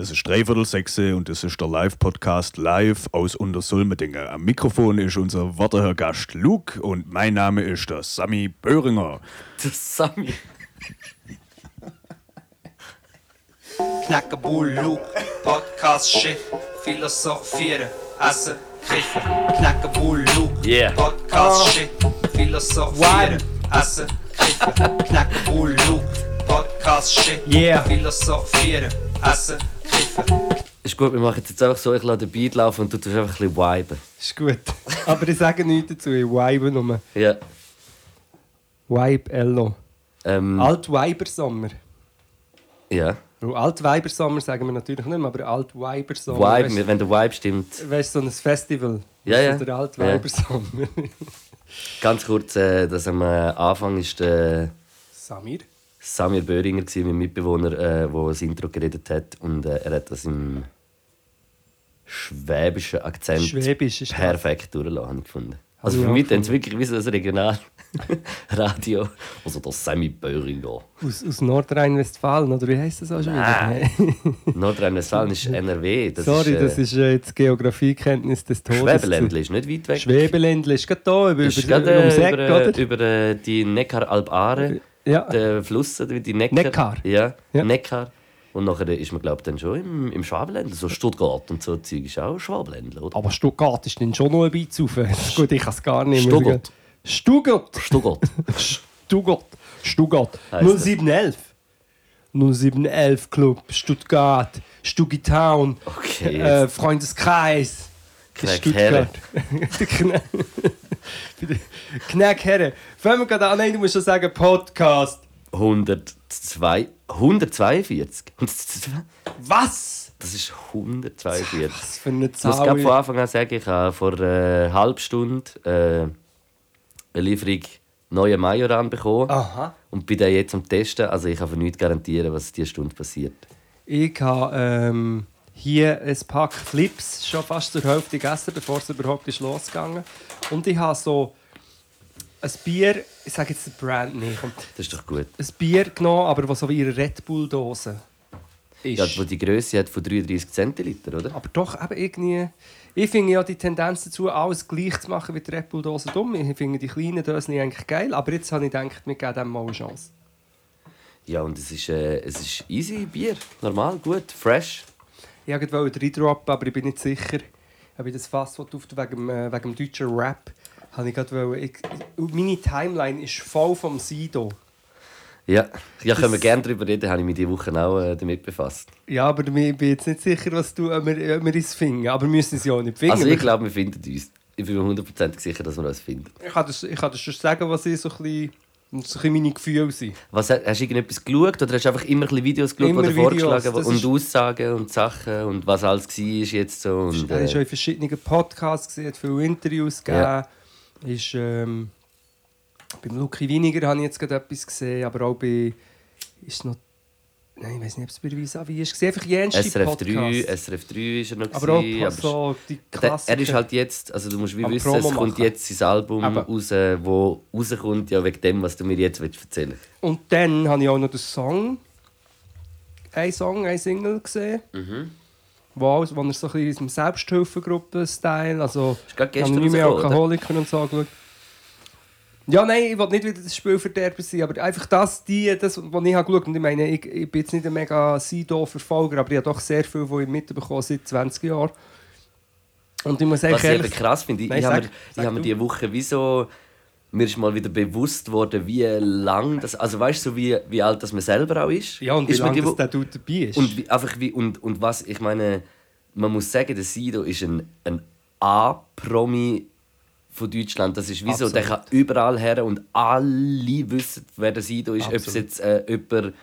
Es ist dreiviertel sechse und es ist der Live-Podcast live aus Untersulmedingen. Am Mikrofon ist unser werter Gast Luke und mein Name ist der Sammy Böhringer. Der Sammy. Knackebull, Luke, Podcast, Shit, Philosophieren, Essen, Kiffen. Knackebull, Luke, Yeah. Podcast, Shit, Philosophieren, Essen, Kiffen. Knackebull, Luke, Podcast, Shit, Yeah. Philosophieren, Essen, Kiffen. Ist gut, wir machen jetzt einfach so, ich lasse den Beat laufen und du tust einfach ein bisschen viben. Ist gut. Aber ich sage nichts dazu, ich vibe nur. Ja. Vibe Ello. Ähm, Alt-Weibersommer. ja. Alt-Weibersommer sagen wir natürlich nicht mehr, aber Alt-Weibersommer. Vibe, weißt, wenn der Vibe stimmt. weißt du, so ein Festival. Ja, ja. Der Alt-Weibersommer. Ganz kurz, äh, dass am äh, Anfang ist der Samir. Samir Böhringer, mein Mitbewohner, äh, der das Intro geredet hat. Und äh, er hat das im schwäbischen Akzent Schwäbisch ist das. perfekt durchgelassen, gefunden. Also für mich dann es wirklich wie so das Regionalradio. Also der Sammy Böhringer. Aus, aus Nordrhein-Westfalen, oder wie heisst das auch schon wieder? Nein. Nordrhein-Westfalen ist NRW. Das Sorry, ist, äh, das ist äh, jetzt Geografiekenntnis des Todes. Schwäbeländle ist nicht weit weg. Schwebeländle ist gerade hier, über, ist über, gerade ums äh, über, äh, über äh, die Neckaralp-Aare, Ja. der Fluss, oder wie die Neckar. Neckar. Ja, Ja. Neckar. Und nachher ist man, glaube ich, dann schon im, im Schwabenländle. So Stuttgart und so Zeug ist auch Schwabenländle, oder? Aber Stuttgart ist dann schon noch ein bisschen ist gut, ich kann es gar nicht mehr. Stuttgart. Stuttgart. Stuttgart. Stuttgart. Stuttgart. Heisst das? 0711. 0711 Club. Stuttgart. Stuggy Town. Okay, Äh. Freundeskreis. Stuttgart. Knack- Knackherre. Fangen wir gerade an. Nein, du musst schon sagen Podcast. 102, 142. Was? Das ist 142. Was für eine Ich muss gerade von Zahl. Anfang an sagen, ich habe vor einer halben Stunde äh, eine Lieferung neuen Majoran bekommen. Aha. Und bin dann jetzt am Testen. Also ich kann für nichts garantieren, was diese Stunde passiert. Ich habe ähm, hier ein Pack Flips schon fast zur Hälfte gegessen, bevor es überhaupt ist losgegangen Und ich habe so ein Bier, ich sage jetzt den Brand nicht. Das ist doch gut. ein Bier genommen, aber was so wie eine Red Bull Dose ist. Ja, wo die Größe hat von 33 Zentiliter, oder? aber doch eben irgendwie. Ich finde ja die Tendenz dazu, alles gleich zu machen wie die Red Bull Dose dumm. Ich finde die kleinen Dosen eigentlich geil, aber jetzt habe ich gedacht, wir geben dem mal eine Chance. Ja, und es ist, äh, es ist easy Bier. Normal, gut, fresh. Ich wollte reindroppen, aber ich bin nicht sicher, ob ich das Fass auf wegen, äh, wegen dem deutschen Rap. Habe ich gerade ich, meine Timeline ist voll vom Sido. Ja, ja können wir gerne darüber reden. Habe ich mich diese Woche auch äh, damit befasst. Ja, aber ich bin jetzt nicht sicher, was du, ob wir, ob wir uns finden. Aber wir müssen es ja auch nicht finden. Also ich glaube, wir finden uns. Ich bin mir hundertprozentig sicher, dass wir uns finden. ich, kann das schon sagen, was ich so ein bisschen, so ein bisschen meine Gefühle sind. Was, hast du irgendetwas geschaut oder hast du einfach immer ein Videos geschaut, Immer die Videos, vorgeschlagen das und Aussagen und Sachen und was alles war jetzt so? Und, Er ist schon äh, in verschiedenen Podcasts gesehen, hat viele Interviews gegeben. Ja. Ist, ähm, beim Lucky Winiger habe ich jetzt gerade etwas gesehen, aber auch bei. Ist noch. Nein, ich weiß nicht, ob es bei Visavi ist. Einfach jenste SRF 3, Podcasts. SRF 3 ist er noch Aber auch gewesen, aber so die Klassiker. er ist halt jetzt, also du musst wie Am wissen, Promo es kommt machen. jetzt sein Album Aber- raus, wo rauskommt, ja wegen dem, was du mir jetzt willst erzählen Und dann habe ich auch noch den Song. Ein Song, ein Single gesehen. Mhm. Wo, wo er so ein bisschen in diesem Selbsthilfegruppen-Style. Also, gestern habe ich nicht mehr oder? Alkoholiker und so angeschaut. Ja, nein, ich will nicht wieder das Spielverderber sein, aber einfach das, die, das, was ich habe geschaut und ich meine, ich, ich bin jetzt nicht ein mega Sido-Verfolger, aber ich habe doch sehr viel von ihm mitbekommen seit 20 Jahren. Und ich muss Was ich eben krass finde, ich, Nein, ich habe mir, ich habe mir diese Woche wie so, mir ist mal wieder bewusst worden, wie lang das, also weißt du, so wie, wie alt das man selber auch ist. Ja, und wie ist lange das der Dude dabei ist. Und wie, einfach wie, und, und was, ich meine, man muss sagen, der Sido ist ein, ein A-Promi von Deutschland. Das ist wie so, der kann überall her und alle wissen, wer der Sido ist. Ob es jetzt äh, jemand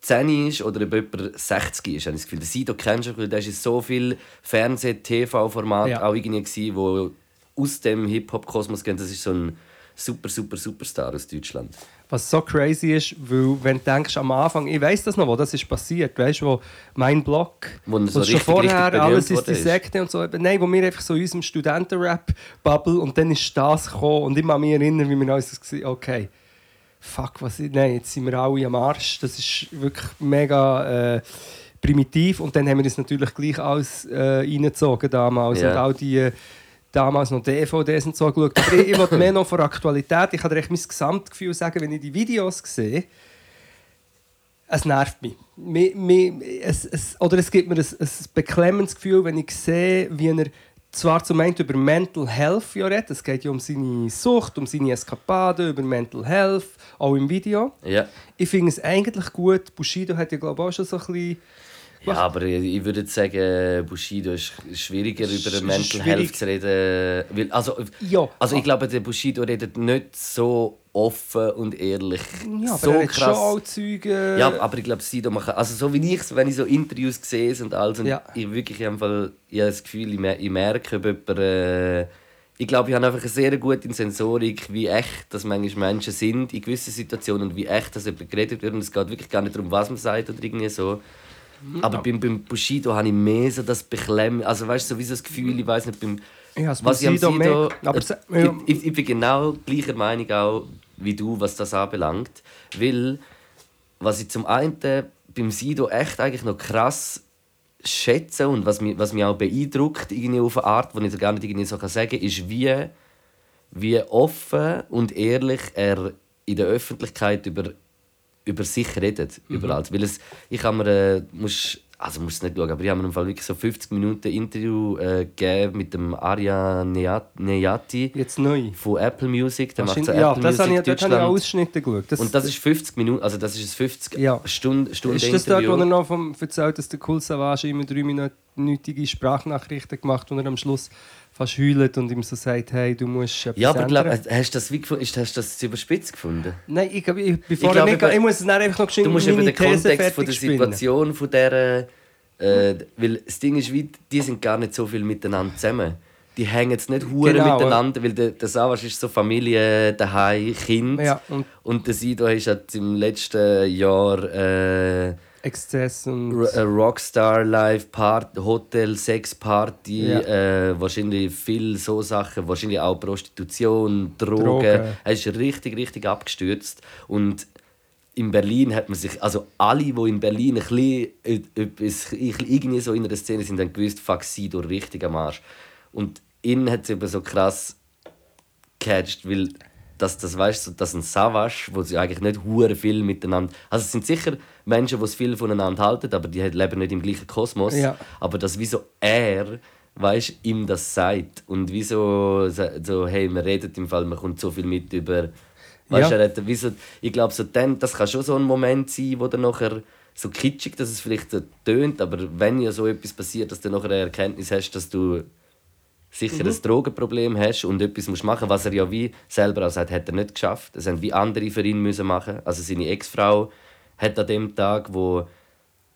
10 ist oder ob jemand 60 ist. Habe ich das Gefühl. Der Sido kennst du, weil der ist so viel Fernseh-, TV-Format Ja. auch irgendwie gewesen, wo aus dem Hip-Hop-Kosmos gehen. Das ist so ein super, super, Superstar aus Deutschland. Was so crazy ist, weil wenn du denkst, am Anfang, ich weiß das noch, wo das ist passiert, weißt du, wo mein Blog, Wo so wo schon richtig, vorher richtig alles ist die ist. Sekte und so, nein, wo wir einfach so in unserem Studentenrap-Bubble und dann ist das gekommen und ich kann mich erinnern, wie wir uns das okay, fuck, was, nein, jetzt sind wir alle am Arsch, das ist wirklich mega, äh, primitiv. Und dann haben wir das natürlich gleich alles äh, reingezogen damals. Ja. Und all die damals noch DVDs und so geschaut. Aber ich, ich will mehr noch von Aktualität. Ich kann dir echt mein Gesamtgefühl sagen, wenn ich die Videos sehe, es nervt mich. Mi- mi- es, es, oder es gibt mir ein, ein beklemmendes Gefühl, wenn ich sehe, wie er zwar zum einen über Mental Health ja redet, es geht ja um seine Sucht, um seine Eskapaden, über Mental Health, auch im Video. Ja. Ich finde es eigentlich gut. Bushido hat ja, glaube ich, auch schon so ein bisschen... Ja, aber ich würde sagen, Bushido ist schwieriger Sch- über Mental schwierig. Health zu reden. Weil, also, Ja. also ich glaube, der Bushido redet nicht so offen und ehrlich. Ja, aber so er krass. schon auch Zeugen... Ja, aber ich glaube, Sido macht. Also, so wie ich wenn ich so Interviews sehe und alles, und Ja. ich wirklich Fall, ich habe das Gefühl, ich merke, ob jemand. Äh, ich glaube, ich habe einfach eine sehr gute Sensorik, wie echt das manchmal Menschen sind in gewissen Situationen und wie echt das jemand geredet wird. Und es geht wirklich gar nicht darum, was man sagt oder irgendwie so. Aber beim, beim Bushido habe ich mehr so das Beklemmen. Also, weißt du, so wie so das Gefühl, ich weiß nicht, beim. Ja, was ich am Bushido Sido. mehr- aber äh, ja. ich, ich, bin genau gleicher Meinung auch wie du, was das anbelangt. Weil, was ich zum einen beim Sido echt eigentlich noch krass schätze und was mich, was mich auch beeindruckt, irgendwie auf eine Art, die ich so gar nicht irgendwie so sagen kann, ist, wie, wie offen und ehrlich er in der Öffentlichkeit über, über sich redet. Alles. Weil es, ich habe mir, äh, musst, also musst es nicht schauen, aber ich habe mir im Fall wirklich so 50 Minuten Interview äh, gegeben mit dem Arya Neyat- Neyati Jetzt neu. von Apple Music. Der macht so ja, Apple das habe ich, Music dort habe ich auch. Ausschnitte geschaut. Das, Und das ist 50 Minuten, also das ist ein 50 Ja. Stunden, Stunden ist das dort, wo er noch vom erzählt, dass der Cool Savage immer dreiminütige Sprachnachrichten gemacht hat, wo er am Schluss fast heult und ihm so sagt, hey, du musst etwas ja, aber glaub, hast du das, wie, gefunden- ist- hast das überspitzt gefunden? Nein, ich, ich, bevor glaub, ich, eben- ich muss es dann einfach noch geschwind Du musst meine den These Kontext von der spinnen. Situation von der, äh, weil das Ding ist, wie, die sind gar nicht so viel miteinander zusammen. Die hängen jetzt nicht hure Genau, miteinander, weil der, der Savas ist so Familie, daheim, Kind. Ja, und Und der Sido ist halt im letzten Jahr äh, Exzess und... R- eine Rockstar Live Party, Hotel, Sex Party, Ja. äh, wahrscheinlich viel so Sachen, wahrscheinlich auch Prostitution, Drogen. Drogen. Er ist richtig, richtig abgestürzt. Und in Berlin hat man sich, also alle, die in Berlin ein bisschen, etwas, irgendwie so in einer Szene sind, haben gewusst, fuck, Sido richtig am Arsch. Und ihn hat es eben so krass gecatcht, weil dass das weißt dass ein Savage, wo sie eigentlich nicht hure viel miteinander, also es sind sicher Menschen, die es viel voneinander halten, aber die leben nicht im gleichen Kosmos. Ja. Aber dass wieso er, weißt, ihm das sagt und wieso so, hey, man redet im Fall, man kommt so viel mit über, weißt, Ja. er hat, wieso, ich glaube so dann, das kann schon so ein Moment sein, wo dann nachher so kitschig, dass es vielleicht so tönt, aber wenn ja so etwas passiert, dass du nachher eine Erkenntnis hast, dass du sicher ein Drogenproblem hast und etwas musst machen, was er ja wie selber auch sagt, hat er nicht geschafft. Das haben wie andere für ihn müssen machen. Also seine Ex-Frau hat an dem Tag, wo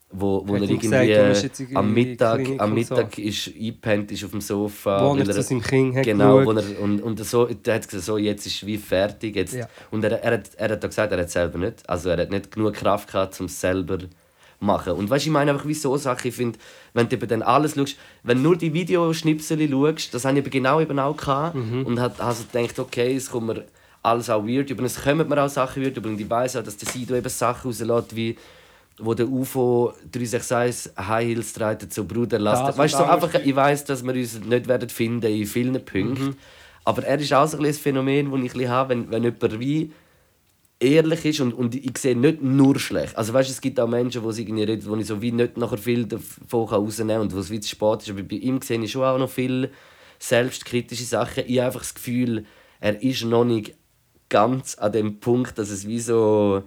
wo, wo Hat er irgendwie am Mittag, Klinik am und so. Mittag ist eingepennt ist auf dem Sofa. Wo er weil zu seinem Kind hat Genau, geschaut. er, und, und so, der hat gesagt, so, jetzt ist wie fertig. Jetzt. Ja. Und er, er, hat, er hat gesagt, er hat selber nicht. Also er hat nicht genug Kraft gehabt, um es selber zu machen. Und weißt du, ich meine einfach, wie so Sachen, ich finde, wenn du eben dann alles schaust, wenn du nur die Videoschnipsel schaust, das habe ich eben genau eben auch gehabt. Mhm. Und hat also gedacht, okay, es kommt mir alles auch weird über. Es kommen mir auch Sachen weird über. Und ich weiss auch, dass der Sido eben Sachen rauslässt, wie wo der UFO 361 High Heels trägt, so Bruder, lass Das. Weißt du, so einfach, ich weiß, dass wir uns nicht werden finden in vielen Punkten. Aber er ist auch so ein Phänomen, das ich habe, wenn, wenn jemand wie ehrlich ist und, und ich sehe nicht nur schlecht. Also weißt, es gibt auch Menschen, die irgendwie reden, wo ich so wie nicht nachher viel davon rausnehmen kann und wo es wie zu spät ist. Aber bei ihm sehe ich schon auch noch viele selbstkritische Sachen. Ich habe einfach das Gefühl, er ist noch nicht ganz an dem Punkt, dass es wie so...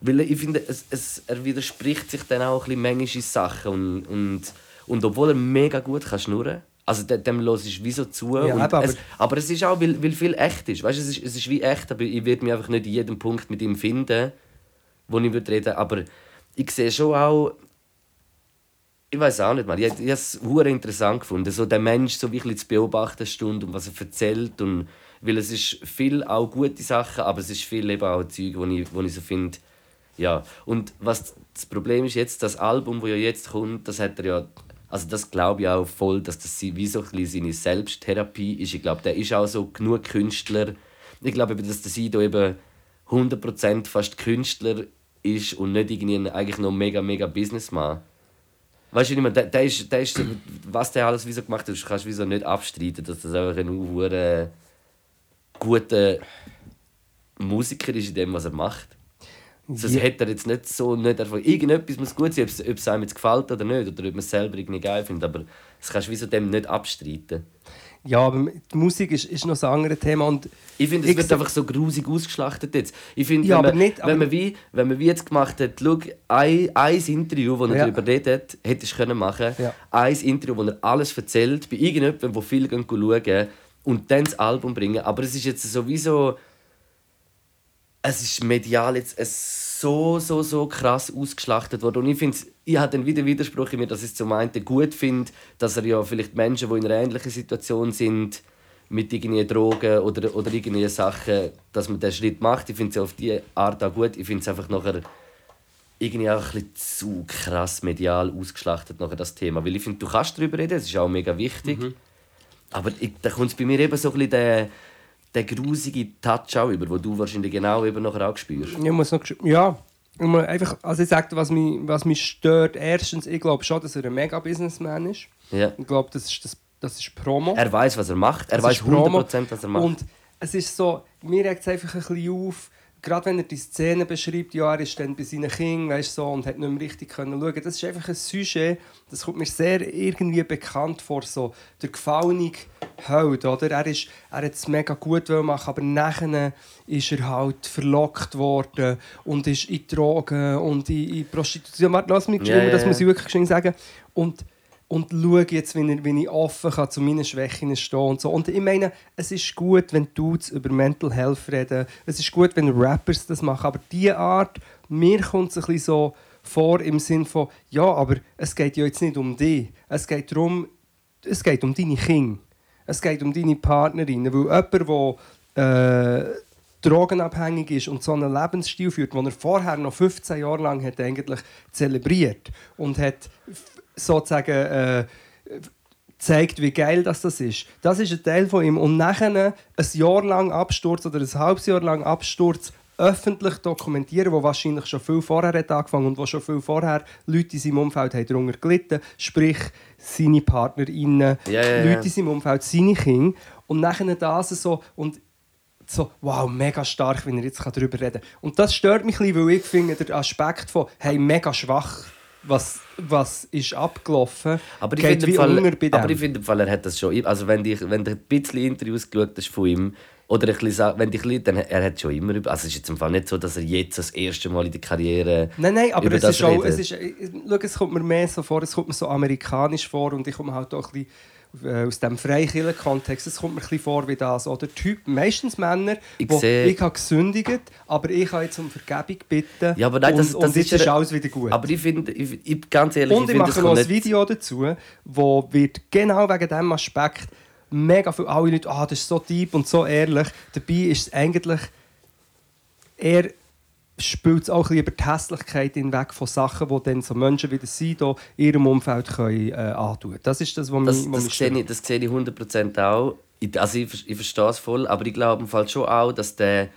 Weil ich finde, es, es, er widerspricht sich dann auch ein bisschen manchmal Sachen und, und, und obwohl er mega gut kann schnurren also dem, dem los ist wie so zu. Ja, aber- es, aber es ist auch, weil, weil viel echt ist. Weißt, es, ist es ist wie echt, aber ich werde mich einfach nicht in jedem Punkt mit ihm finden, wo ich würde reden Aber ich sehe schon auch, ich weiß auch nicht mal, ich, ich habe es interessant gefunden, so den Mensch so wirklich zu beobachten eine Stunde und was er erzählt und weil es ist viel auch gute Sachen, aber es ist viel eben auch Zeug, wo ich, wo ich so finde, ja. Und was das Problem ist jetzt, das Album, das ja jetzt kommt, das hat er ja, also das glaube ich auch voll, dass das wie so ein seine Selbsttherapie ist. Ich glaube, der ist auch so genug Künstler. Ich glaube dass der Sido eben 100% fast Künstler ist und nicht irgendwie eigentlich noch mega, mega Businessman. Weißt du nicht mehr, der, der, ist, der ist, was der alles wieso gemacht hat, kannst du wieso nicht abstreiten, dass das einfach ein hure guter Musiker ist in dem, was er macht. Sonst Ja. hätte er jetzt nicht so nicht einfach irgendetwas muss gut sein, ob es, einem jetzt gefällt oder nicht, oder ob man es selber irgendwie geil findet, aber das kannst du wieso dem nicht abstreiten. Ja, aber die Musik ist, ist noch ein anderes Thema. Und Ich finde, es wird einfach so grusig ausgeschlachtet jetzt. Ich finde, Ja, wenn, man, nicht- wenn, man wie, wenn man wie jetzt gemacht hat, schau, ein, ein Interview, wo er Ja. darüber redet, hättest du können machen Ja. Ein Interview, wo er alles erzählt, bei irgendjemandem, wo viele gehen schauen und dann das Album bringen. Aber es ist jetzt sowieso... Es ist medial jetzt es so, so, so krass ausgeschlachtet worden. Und ich finde, ich habe dann wieder Widerspruch in mir, dass ich es zum einen gut finde, dass er ja vielleicht Menschen, die in einer ähnlichen Situation sind, mit irgendwie Drogen oder, oder irgendwie Sachen, dass man diesen Schritt macht. Ich finde es auf diese Art auch gut. Ich finde es einfach nachher irgendwie auch ein bisschen zu krass medial ausgeschlachtet, nachher das Thema. Weil ich finde, du kannst darüber reden, es ist auch mega wichtig. Aber ich, da kommt es bei mir eben so ein bisschen der, der grusige Touch auch über, den du wahrscheinlich genau eben nachher auch spürst. ich muss noch... Ja, ich muss einfach, also ich sage was mich, was mich stört. Erstens, ich glaube schon, dass er ein Mega-Businessman ist. Ja. Ich glaube, das ist, das, das ist Promo. Er weiß, was er macht. Er weiß ist Promo. 100%, was er macht. Und es ist so, mir regt es einfach ein bisschen auf, gerade wenn er die Szene beschreibt, ja, er ist dann bei seinen Kindern weißt, so, und hat nicht mehr richtig können schauen. Das ist einfach ein Sujet, das kommt mir sehr irgendwie bekannt vor, so der gefallene Held, oder? Er, ist, er hat es mega gut machen, aber nachher ist er halt verlockt worden und ist in Drogen und in, in Prostitution. Lass mich geschrieben, ja, das muss ich wirklich sagen. Und und schaue jetzt, wie ich, wie ich offen kann zu meinen Schwächen stehen und so. Und ich meine, es ist gut, wenn Dudes über Mental Health reden. Es ist gut, wenn Rappers das machen. Aber diese Art, mir kommt es ein bisschen so vor im Sinn von, ja, aber es geht ja jetzt nicht um dich. Es geht darum, es geht um deine Kinder. Es geht um deine Partnerin. Weil jemand, der äh, drogenabhängig ist und so einen Lebensstil führt, den er vorher noch 15 Jahre lang hat eigentlich zelebriert und hat sozusagen äh, zeigt, wie geil das, das ist. Das ist ein Teil von ihm. Und nachher ein Jahr lang Absturz oder ein halbes Jahr lang Absturz öffentlich dokumentieren, wo wahrscheinlich schon viel vorher hat angefangen und wo schon viel vorher Leute in seinem Umfeld haben darunter gelitten, sprich seine PartnerInnen, Ja, ja, ja. Leute in seinem Umfeld, seine Kinder. Und nachher das so und so, wow, mega stark, wenn er jetzt darüber reden kann. Und das stört mich ein bisschen, weil ich finde, der Aspekt von, hey, mega schwach, was, was ist abgelaufen, Aber ich finde, Fall, aber ich finde, Fall, er hat das schon. Also, wenn du wenn ein bisschen Interviews geschaut hast von ihm, oder ein bisschen, wenn dich ein bisschen, dann er hat schon immer über. Also, es ist jetzt im Fall nicht so, dass er jetzt das erste Mal in der Karriere. Nein, nein, aber es ist auch, redet. es ist, schau, es kommt mir mehr so vor, es kommt mir so amerikanisch vor und ich komme halt auch ein bisschen aus dem Freikirchen-Kontext, es kommt mir ein bisschen vor wie das. Oder Typ, meistens Männer, Ich wo sehe- ich habe gesündigt, aber ich habe jetzt um Vergebung bitten Ja, aber nein, das, und, das und ist ist alles wieder gut. Aber ich finde, ich, ich, ganz ehrlich, Und ich ich mache noch ein. Video dazu, wo wird genau wegen diesem Aspekt mega viele alle Leute, ah, das ist so deep und so ehrlich. Dabei ist es eigentlich, er spielt es auch ein über die Hässlichkeit hinweg von Sachen, die dann so Menschen wie der Sido in ihrem Umfeld können, äh, antun Das ist das, was Das, mich, was das, mich sehe ich, das sehe ich 100% auch. Ich, also ich, ich verstehe es voll, aber ich glaube im Fall schon auch, dass der...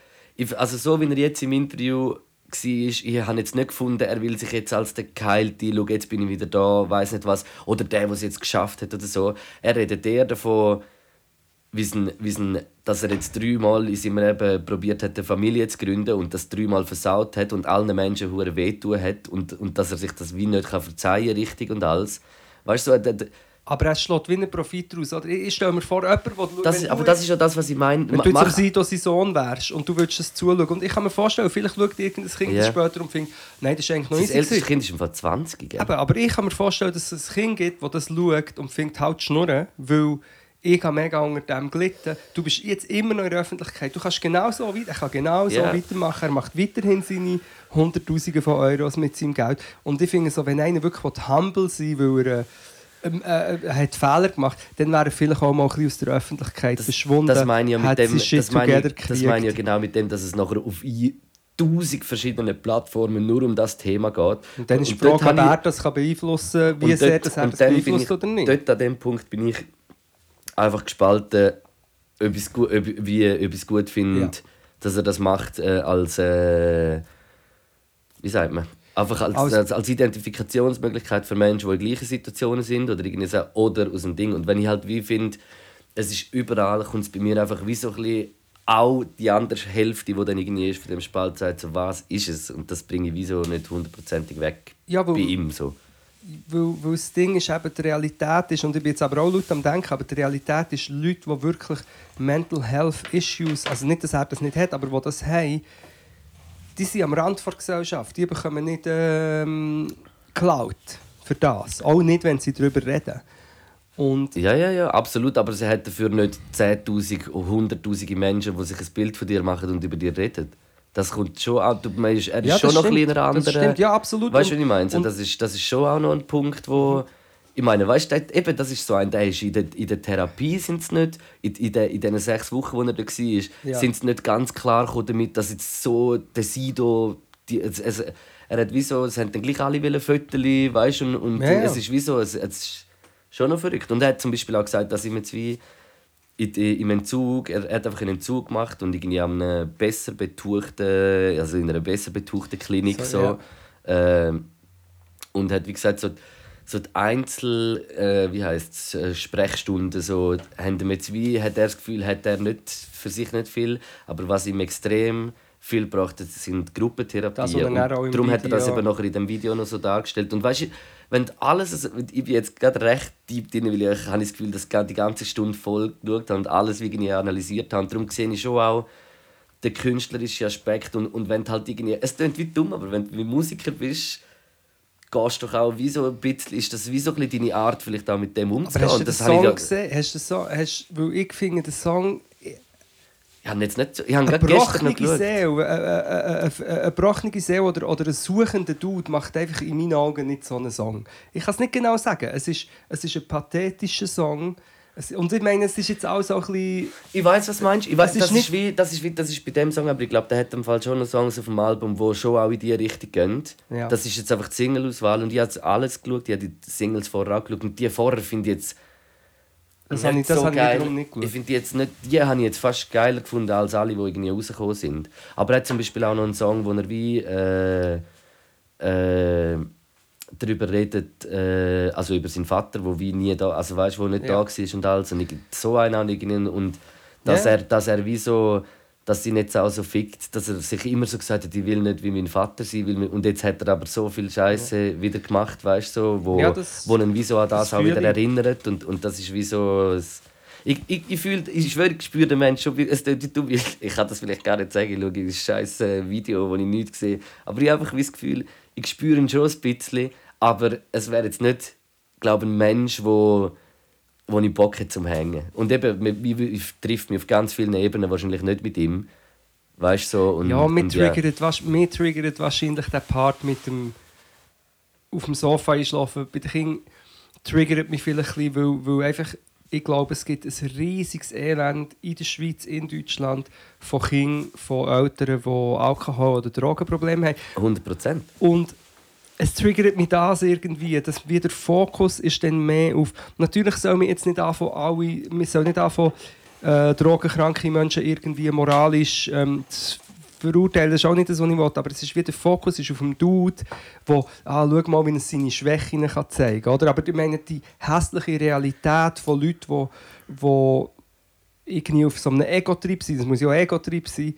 Also so wie er jetzt im Interview war, ich habe jetzt nicht gefunden, er will sich jetzt als der Geheilte, schau, jetzt bin ich wieder da, weiß nicht was, oder der, der es jetzt geschafft hat oder so. Er redet eher davon, wie sein, wie sein, dass er jetzt dreimal in seinem Leben probiert hat, eine Familie zu gründen und das dreimal versaut hat und allen Menschen hure wehtun hat und, und dass er sich das wie nicht kann verzeihen richtig und alles. Weißt du, so, der- der- Aber er schlägt wie einen Profit daraus. Oder? Ich stelle mir vor, jemand, wo du, das, ist- aber das ist ja das, was ich meine. Wenn du jetzt mach- am Sido sein Sohn wärst und du würdest es zuschauen. Und ich kann mir vorstellen, vielleicht schaut irgendein Kind Ja. das später und findet, nein, das ist eigentlich noch Sein nicht ältestes so. Kind ist im Fall 20. Gell? Eben, aber ich kann mir vorstellen, dass es ein Kind gibt, das das schaut und findet halt schnurren, weil ich habe mega unter dem gelitten. Du bist jetzt immer noch in der Öffentlichkeit. Du kannst genauso weiter, er kann genauso Ja. weitermachen. Er macht weiterhin seine Hunderttausende von Euros mit seinem Geld. Und ich finde so, wenn einer wirklich humble sein will, weil er äh, ähm, äh, er hat Fehler gemacht, dann wäre er vielleicht auch mal ein bisschen aus der Öffentlichkeit das, verschwunden. das meine ich ja mit dem, das meine, ich, das meine ich ja genau mit dem, dass es nachher auf tausend verschiedene Plattformen nur um das Thema geht. Und dann ist die Frage, wer das kann beeinflussen kann, wie sehr das das beeinflusst ich, oder nicht. Dort an dem Punkt bin ich einfach gespalten, ob ich es gut, ob, wie, ob ich es gut finde, Ja. dass er das macht äh, als äh, wie sagt man, Einfach als, Als- als, als Identifikationsmöglichkeit für Menschen, die in gleichen Situationen sind oder irgendwie so, oder aus dem Ding. Und wenn ich halt wie finde, es ist überall, kommt es bei mir einfach wie so ein bisschen auch die andere Hälfte, die dann irgendwie ist, von dem Spalt sagt, so, was ist es? Und das bringe ich wie so nicht hundertprozentig weg Ja, weil- bei ihm so. Weil, weil das Ding ist eben, die Realität ist, und ich bin jetzt aber auch laut am Denken, aber die Realität ist, Leute, die wirklich Mental Health Issues, also nicht, dass er das nicht hat, aber die das haben, die sind am Rand der Gesellschaft. Die bekommen nicht ähm, geklaut für das. Auch nicht, wenn sie darüber reden. Und Ja, ja, ja, absolut. Aber sie hat dafür nicht 10.000 und 100.000 Menschen, die sich ein Bild von dir machen und über dich reden. Das kommt schon an. Du meinst, er ist Ja, das schon noch ein stimmt. ein Das anderer. stimmt, ja, absolut. Weißt du, was ich meine? Und- Das ist, das ist schon auch noch ein Punkt, wo. Ich meine, weißt du, eben, das ist so ein, der ist in der, in der Therapie sind es nicht, in, in, den, in den sechs Wochen, wo er da war, Ja. sind sie nicht ganz klar gekommen damit, dass jetzt so der Sido, die, es, es, er hat wie so, es haben dann gleich alle wollen Fotos, weißt du, und, und Ja, ja. es ist wie so, es, es ist schon noch verrückt. Und er hat zum Beispiel auch gesagt, dass ihm jetzt wie in, in, im Entzug, er, er hat einfach einen Entzug gemacht und irgendwie an einer besser betuchten, also in einer besser betuchten Klinik So, so, ähm, und hat wie gesagt so, so die Einzel, äh, wie heißt äh, Sprechstunden so, haben jetzt wie, hat er das Gefühl, hat er nicht für sich nicht viel, aber was ihm extrem viel gebracht hat, sind Gruppentherapien. er Und darum hat er das Video- eben nachher in dem Video noch so dargestellt. Und weißt du, wenn alles, also, ich bin jetzt gerade recht deep drin, weil ich habe das Gefühl, dass ich die ganze Stunde voll geschaut habe und alles irgendwie analysiert habe. Und darum sehe ich schon auch den künstlerischen Aspekt und, und wenn halt irgendwie, es klingt wie dumm, aber wenn du wie Musiker bist, gehst du doch auch wie so ein bisschen, ist das wie so ein bisschen deine Art, vielleicht auch mit dem aber umzugehen. hast du den Song ja- gesehen? Hast du Song, hast, weil ich finde, der Song Ich habe jetzt nicht so, ich habe Eine gerade gestern noch geschaut. Seele, äh, äh, äh, eine gebrochene Seele oder, oder ein suchender Dude macht einfach in meinen Augen nicht so einen Song. Ich kann es nicht genau sagen. Es ist, es ist ein pathetischer Song. Es, und ich meine, es ist jetzt auch so ein bisschen... Ich weiß, was du meinst. Ich weiß, Es ist das, ist nicht- wie, das, ist wie, das ist bei dem Song, aber ich glaube, der hat im Fall schon noch Songs auf dem Album, die schon auch in diese Richtung gehen. Ja. Das ist jetzt einfach die Single-Auswahl und ich habe alles geschaut, ich habe die Singles vorher angeschaut und die vorher finde ich jetzt Das habe ich, das so ich geil. wiederum nicht Ich geschaut. finde die jetzt nicht, die habe ich jetzt fast geiler gefunden als alle, die irgendwie rausgekommen sind. Aber er hat zum Beispiel auch noch einen Song, wo er wie äh, äh, darüber redet, äh, also über seinen Vater, wo wie nie da, also weißt, wo nicht Ja. da war und alles. Und ich, so einen habe ich und dass Ja. er, dass er wie so dass ihn jetzt auch so fickt, dass er sich immer so gesagt hat, ich will nicht wie mein Vater sein, will und jetzt hat er aber so viel Scheiße wieder gemacht, weißt du, so, wo, Ja, das- wo ihn wie so an das, das auch fühle wieder ich. erinnert und, und das ist wie so ich, ich, ich, fühl, ich schwöre, ich spüre den Menschen schon, wie- es tut. Wie dumm, ich, ich kann das vielleicht gar nicht sagen, ich schaue das scheiß äh, Video, wo ich nichts sehe, aber ich habe einfach das Gefühl, ich spüre ihn schon ein bisschen, aber es wäre jetzt nicht, glaube ein Mensch, wo wo ich Bock hätte zum Hängen. Und eben, mich trifft mich auf ganz vielen Ebenen wahrscheinlich nicht mit ihm. Weißt du, so. Und, Ja, ja. triggert, mich triggert wahrscheinlich der Part mit dem auf dem Sofa einschlafen. Bei den Kindern triggert mich vielleicht ein bisschen, weil, weil einfach, ich glaube, es gibt ein riesiges Elend in der Schweiz, in Deutschland, von Kindern, von Eltern, die Alkohol- oder Drogenprobleme haben. 100 Prozent. Und es triggert mich das irgendwie, dass wie der Fokus ist dann mehr auf... Natürlich soll man jetzt nicht anfangen, alle... Man soll nicht anfangen, äh, drogenkranke Menschen irgendwie moralisch ähm, zu verurteilen. Das ist auch nicht das, was ich will. Aber es ist wie der Fokus ist auf dem Dude, der ah, schau mal, wie er seine Schwächen zeigen kann. Aber ich meine, die hässliche Realität von Leuten, die, die irgendwie auf so einem Ego-Trip sind, das muss ja auch Ego-Trip sein,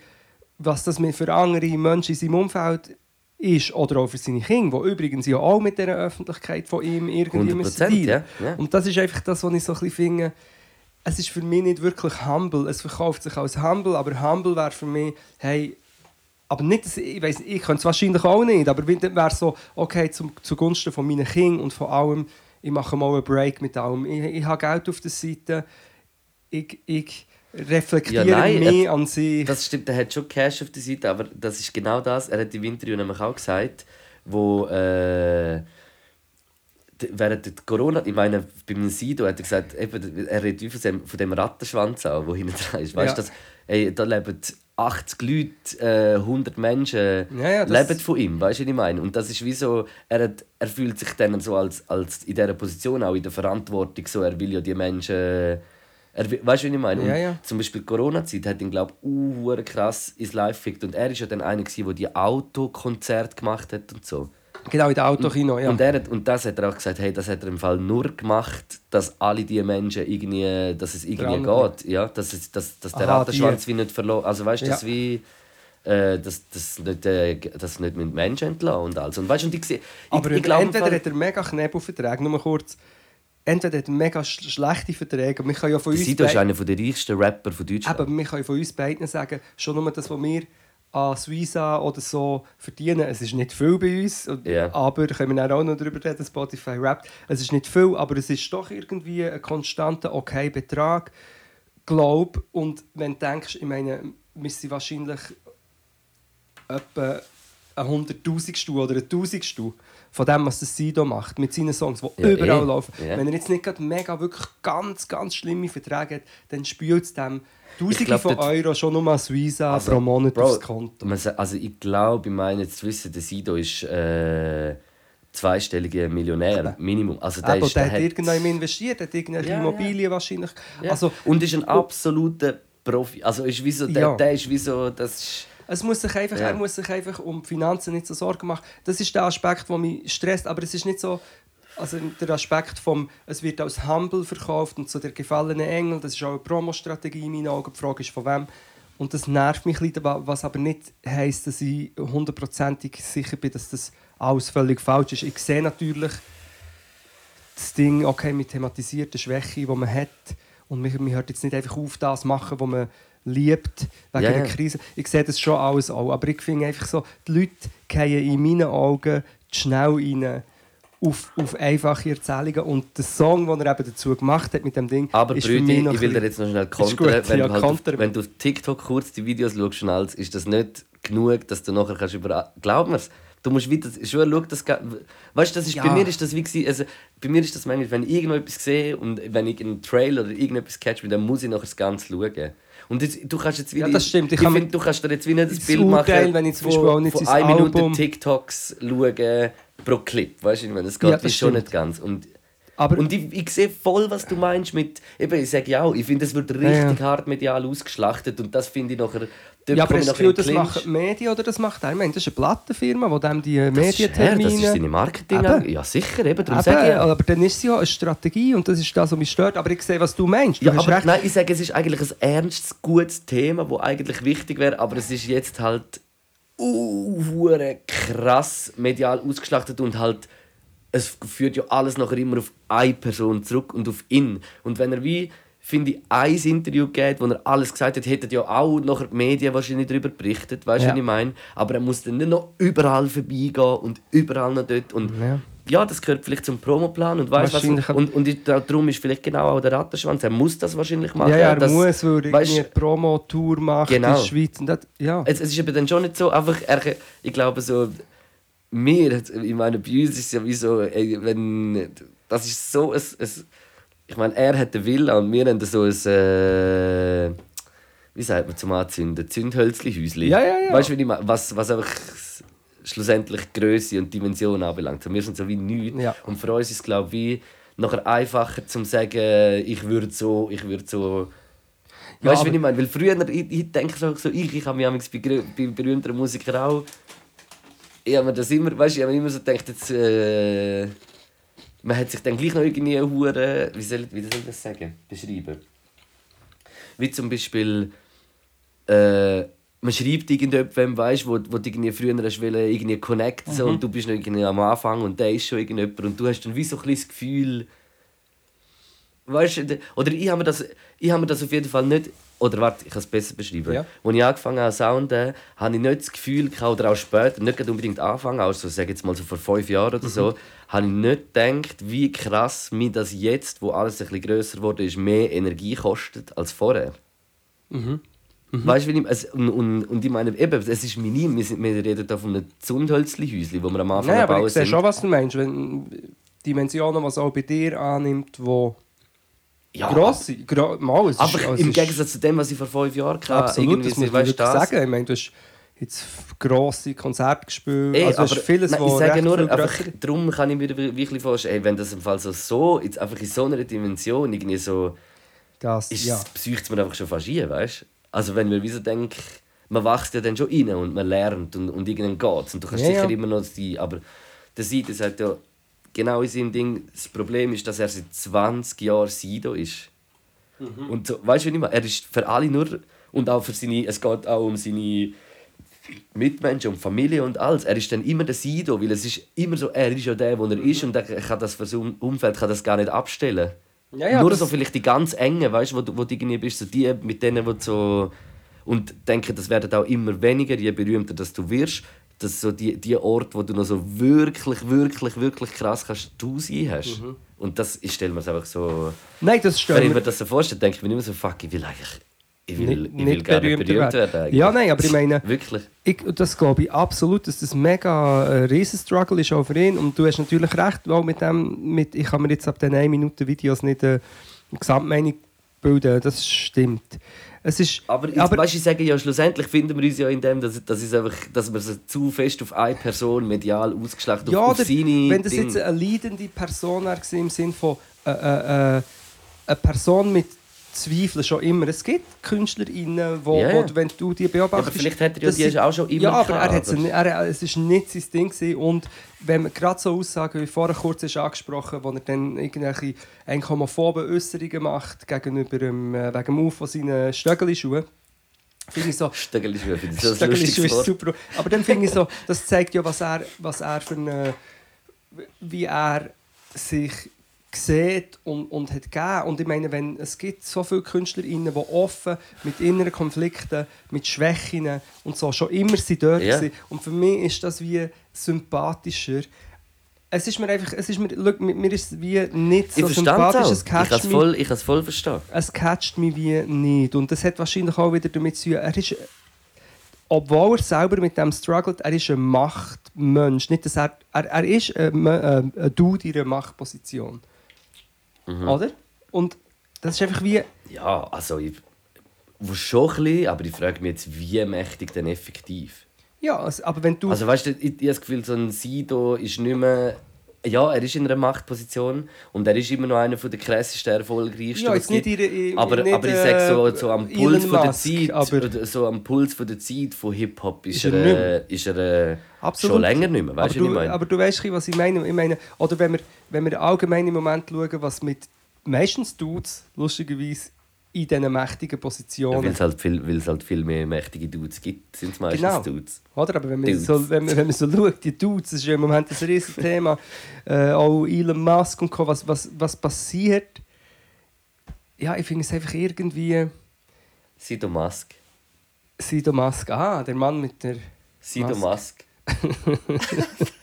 was das mit für andere Menschen in seinem Umfeld ist oder auch für seine Kinder, die übrigens ja auch mit dieser Öffentlichkeit von ihm irgendwie 100%, müssen ja, ja. Und das ist einfach das, was ich so ein bisschen finde, es ist für mich nicht wirklich humble. Es verkauft sich als humble, aber humble wäre für mich, hey, aber nicht, ich, weiss, ich könnte es wahrscheinlich auch nicht, aber wäre so, okay, zum, zugunsten von meinen Kindern und vor allem, ich mache mal einen Break mit allem. Ich, ich habe Geld auf der Seite, ich, ich reflektiere Ja, nein, mich er- an sie. Das stimmt, er hat schon Cash auf der Seite, aber das ist genau das. Er hat im Interview nämlich auch gesagt, wo äh, während der Corona, ich meine, beim Sido hat er gesagt, eben, er redet von dem, von dem Rattenschwanz auch, der hinten dran ist. Weißt Ja. du, ey, da leben 80 Leute, äh, 100 Menschen Ja, ja, leben von ihm, weißt du, was ich meine? Und das ist wie so, er, hat, er fühlt sich dann so als, als in dieser Position auch in der Verantwortung, so, er will ja die Menschen, er, weißt du, was ich meine? Ja, ja. zum Beispiel die Corona-Zeit hat ihn, glaube ich, uh, krass ins Live gefickt. Und er war ja dann einer, der die Autokonzerte gemacht hat und so. Genau, in der Autokino, ja. Und, er hat, und das hat er auch gesagt, hey, das hat er im Fall nur gemacht, dass alle diese Menschen irgendwie, dass es irgendwie Dran geht. Ja, dass, es, dass, dass der Aha, die. wie nicht verloren Also weißt du, das Ja. wie. Äh, dass das nicht, äh, das nicht mit Menschen entlassen und alles. Und weißt du, und ich, ich, Aber ich glaube, im entweder Fall- hat er mega Knebelverträge, nur kurz. Entweder hat mega sch schlechte Verträge. Wir können ja von uns Sido ist einer der reichsten Rapper von Deutschland. Aber wir können von uns beiden sagen, schon nur das, was wir an Suiza oder so verdienen, es ist nicht viel bei uns, Ja. aber können wir auch noch darüber reden, Spotify rappt, es ist nicht viel, aber es ist doch irgendwie ein konstanter, okay Betrag, glaub und wenn du denkst, ich meine, wir sind wahrscheinlich etwa ein Hunderttausendstel oder ein Tausendstel von dem, was das Sido macht, mit seinen Songs, die Ja, überall eh. laufen. Ja. Wenn er jetzt nicht gerade mega, wirklich ganz, ganz schlimme Verträge hat, dann spült es dem Tausende glaub, von Euro schon nur als Visa Also, pro Monat Bro, aufs Konto. Also ich glaube, ich meine jetzt zu wissen, der Sido ist äh, zweistelliger Millionär, Minimum. Also der, Aber ist, der der hat hat, irgendwann investiert, hat irgendeine Ja, ja. Immobilien wahrscheinlich. ja. Also, und ist ein absoluter Profi. Also ist wie so, der, Ja. der ist wie so, das ist, Es muss sich einfach, Ja. Er muss sich einfach um die Finanzen nicht so Sorgen machen. Das ist der Aspekt, der mich stresst. Aber es ist nicht so. Also der Aspekt vom, es wird als Humble verkauft und so der gefallene Engel, das ist auch eine Promo-Strategie in meinen Augen. Die Frage ist von wem. Und das nervt mich ein bisschen, was aber nicht heisst, dass ich hundertprozentig sicher bin, dass das alles völlig falsch ist. Ich sehe natürlich das Ding, okay, mit thematisierten Schwäche, die man hat. Und man, man hört jetzt nicht einfach auf, das zu machen, was man liebt, wegen Ja, der. Krise. Ich sehe das schon alles auch. Aber ich finde einfach so, die Leute fallen in meinen Augen schnell rein auf, auf einfache Erzählungen. Und der Song, den er eben dazu gemacht hat mit dem Ding, aber ist Brüdi, ich will dir jetzt noch schnell kontern. gut, wenn, ja, du halt auf, wenn du auf TikTok kurz die Videos schaust, und alles, ist das nicht genug, dass du nachher kannst über... Glaub mir's. Du musst wieder, schon schau, das geht- Weißt du, das ist, bei Ja. mir ist das wie also, bei mir ist das manchmal, wenn ich irgendetwas sehe und wenn ich einen Trailer oder irgendetwas catch, dann muss ich nachher das Ganze schauen. Und jetzt, du kannst jetzt wieder, Ja, das stimmt. Ich Ich, finde, du kannst dir jetzt wie nicht das Bild machen, wenn ich zum Beispiel auch nicht von sein 1 Minute TikToks schauen pro Clip, weißt du, meine, das geht Ja, das schon nicht ganz. Und Aber und ich, ich sehe voll, was du meinst mit. Eben, ich sage ja auch, ich finde, es wird richtig Ja. hart medial ausgeschlachtet und das finde ich nachher. ja, aber ich das Gefühl, das die Medien oder das macht er? Ich meine, das ist eine Plattenfirma, die dem die Medientermine... das ist seine Marketing. Eben. Ja, sicher, eben, darum Eben, sage ich aber dann ist es ja eine Strategie und das ist das, was mich stört. Aber ich sehe, was du meinst. Du Ja, aber recht. nein, ich sage, es ist eigentlich ein ernstes, gutes Thema, das eigentlich wichtig wäre, aber es ist jetzt halt uh, krass medial ausgeschlachtet und halt es führt ja alles nachher immer auf eine Person zurück und auf ihn. Und wenn er wie, finde ich, ein Interview geht, wo er alles gesagt hat, hätten ja auch nachher die Medien wahrscheinlich darüber berichtet, weißt du, Ja. was ich meine? Aber er muss dann nicht noch überall vorbeigehen und überall noch dort und Ja. ja, das gehört vielleicht zum Promoplan und weißt was und und darum ist vielleicht genau auch der Rattenschwanz. Er muss das wahrscheinlich machen. ja, ja, er dass- muss, weil er eine Promo-Tour macht Genau. in der Schweiz. Und das, ja. es, es ist aber dann schon nicht so einfach. Er, ich glaube so, mir, ich meine, bei uns ist es ja wie so, ey, wenn das ist so ein, ein ich meine, er hat den Villa und wir haben so ein äh, wie sagt man zum Anzünden, Zündhölzli-Häusli. Ja, ja, ja. Weißt du, was, was einfach schlussendlich Größe und Dimension anbelangt. Wir sind so wie nichts. Ja. Und für uns ist es, glaube ich, wie nachher einfacher zu sagen, ich würde so, ich würde so. Ja, weißt du, wie ich meine? Weil früher, ich, ich denke so, ich, ich habe mich bei, bei berühmteren Musikern auch. Ich habe mir das immer, weißt ich habe immer so gedacht, jetzt, äh, man hat sich dann gleich noch irgendwie Hure, wie soll, wie soll ich das sagen, beschreiben? Wie zum Beispiel, äh, man schreibt irgendjemandem, weißt, wo, wo du irgendwie früher hast wollen, irgendwie connecten so, und du bist noch irgendwie am Anfang und der ist schon irgendjemand und du hast dann wie so ein das Gefühl, weißt du, oder ich habe mir das, ich habe mir das auf jeden Fall nicht, oder warte, ich kann es besser beschreiben. Ja. Als ich angefangen habe zu sounden, habe ich nicht das Gefühl, gehabt, oder auch später, nicht unbedingt anfangen, also sage jetzt mal so vor fünf Jahren oder so, habe ich nicht gedacht, wie krass mir das jetzt, wo alles ein bisschen grösser wurde, ist, mehr Energie kostet als vorher. Weißt du, wie ich, es, und, und, und ich meine, eben, es ist minim. Wir, sind, wir reden hier von einem Zundhölzli-Häuschen, wo wir am Anfang Nein, aber ich sehe schon, was du meinst. Wenn Dimensionen, was auch bei dir annimmt, wo Ja, gross sind. Gro mal, es ist, Aber es im ist- Gegensatz zu dem, was ich vor fünf Jahren hatte, Absolut, irgendwie, das muss man weißt das, sagen. Ich meine, du hast jetzt grosse Konzerte gespielt. Ey, also aber, es ist vieles, nein, ich sage nur, einfach, darum kann ich mir wirklich vorstellen, ey, wenn das im Fall so, so jetzt einfach in so einer Dimension irgendwie so, das, ist, ja. psycht mir einfach schon fast ein, weißt? Also wenn man wie so denkt, man wächst ja dann schon rein und man lernt und, und irgendwann geht und du kannst Ja, sicher ja. immer noch sein, aber der Sido sagt ja genau in seinem Ding, das Problem ist, dass er seit 20 Jahren Sido ist. Und so, weißt du, ich meine? Er ist für alle nur, und auch für seine, es geht auch um seine Mitmenschen, um Familie und alles. Er ist dann immer der Sido, weil es ist immer so, er ist ja der, wo er ist und er kann das für sein Umfeld kann das gar nicht abstellen. Ja, ja, Nur so vielleicht die ganz engen, weißt du, wo, du- wo du irgendwie bist, so die mit denen, wo so und denke, das werden auch immer weniger, je berühmter dass du wirst, dass so die, die Orte, wo du noch so wirklich, wirklich, wirklich krass kannst du sein hast. Mhm. Und das, ich stelle mir es einfach so, Nein, das wenn stört ich mir das so vorstelle, denke ich mir immer so, fuck, ich will eigentlich, ich will, nicht, ich will nicht berühmter berühmt werden. Ja, nein, aber ich meine, Wirklich. ich, das glaube ich absolut, dass das mega ein Riesenstruggle ist auch für ihn. Und du hast natürlich recht, weil mit dem, mit, ich kann mir jetzt ab den 1 Minuten Videos nicht äh, eine Gesamtmeinung bilden, das stimmt. Es ist, Aber, jetzt, weißt du, ich sage ja, schlussendlich finden wir uns ja in dem, dass, dass, es einfach, dass wir so zu fest auf eine Person medial ausgeschlacht ja, auf, auf seine wenn das Dinge. jetzt eine leidende Person gewesen, im Sinne von äh, äh, äh, eine Person mit Zweifeln schon immer. Es gibt KünstlerInnen, wo, Ja, ja. wo wenn du die Ja, beobachtest... aber vielleicht hat er ja die auch schon immer Ja, aber er nicht- er, es ist nicht sein Ding gewesen. und wenn man gerade so Aussagen wie vorher kurz ist angesprochen, wo er dann irgendwelche homophoben Äußerungen macht gegenüber dem, äh, wegen dem Auf von seinen Stöckelschuhen, finde ich so... Stöckeli finde ich so Stöckelschuhe ist super. Aber dann finde ich so, das zeigt ja, was er, was er für eine, wie er sich sieht und, und hat gegeben. Und ich meine, wenn, es gibt so viele KünstlerInnen, die offen mit inneren Konflikten, mit Schwächen und so schon immer sind dort Ja. waren. Und für mich ist das wie sympathischer. Es ist mir einfach, es ist mir, schau, mir ist wie nicht Ich so sympathisch, es Ich kann catcht voll, ich kann es voll verstehen. es catcht mich wie nicht. Und das hat wahrscheinlich auch wieder damit zu tun, er ist, obwohl er selber mit dem struggelt, er ist ein Machtmensch. Nicht, dass er, er, er ist ein, ein, ein Dude in einer Machtposition. Mhm. Oder? Und das ist einfach wie... Ja, also ich, wo schon ein bisschen, aber ich frage mich jetzt, wie mächtig denn effektiv? Ja, es- aber wenn du... Also weißt du, ich, ich habe das Gefühl, so ein Sido ist nicht mehr... Ja, er ist in einer Machtposition und er ist immer noch einer der krassesten, erfolgreichsten. Ja, jetzt nicht in- in- aber, nicht, aber ich sage so, äh, so am Elon Puls von der Musk, Zeit, aber- so am Puls von der Zeit von Hip-Hop ist, Ist er er, äh, ist er äh, Absolut. schon länger nicht mehr. Weißt aber, du, ich meine? aber du weißt, was ich meine. ich meine. Oder wenn wir, wenn wir allgemein im Moment schauen, was mit meistens Dudes, lustigerweise, in diesen mächtigen Ja, Positionen... weil es halt, viel, halt viel mehr mächtige Dudes gibt, sind es meistens Genau. Dudes. Oder? Aber wenn man, Dudes. so, wenn, man, wenn man so schaut, die Dudes, das ist ja im Moment ein riesiges Thema. Äh, auch Elon Musk und Co., was, was, was passiert. Ja, ich finde es einfach irgendwie. Sido Musk. Sido Musk, ah, der Mann mit der. Sido Musk. Musk.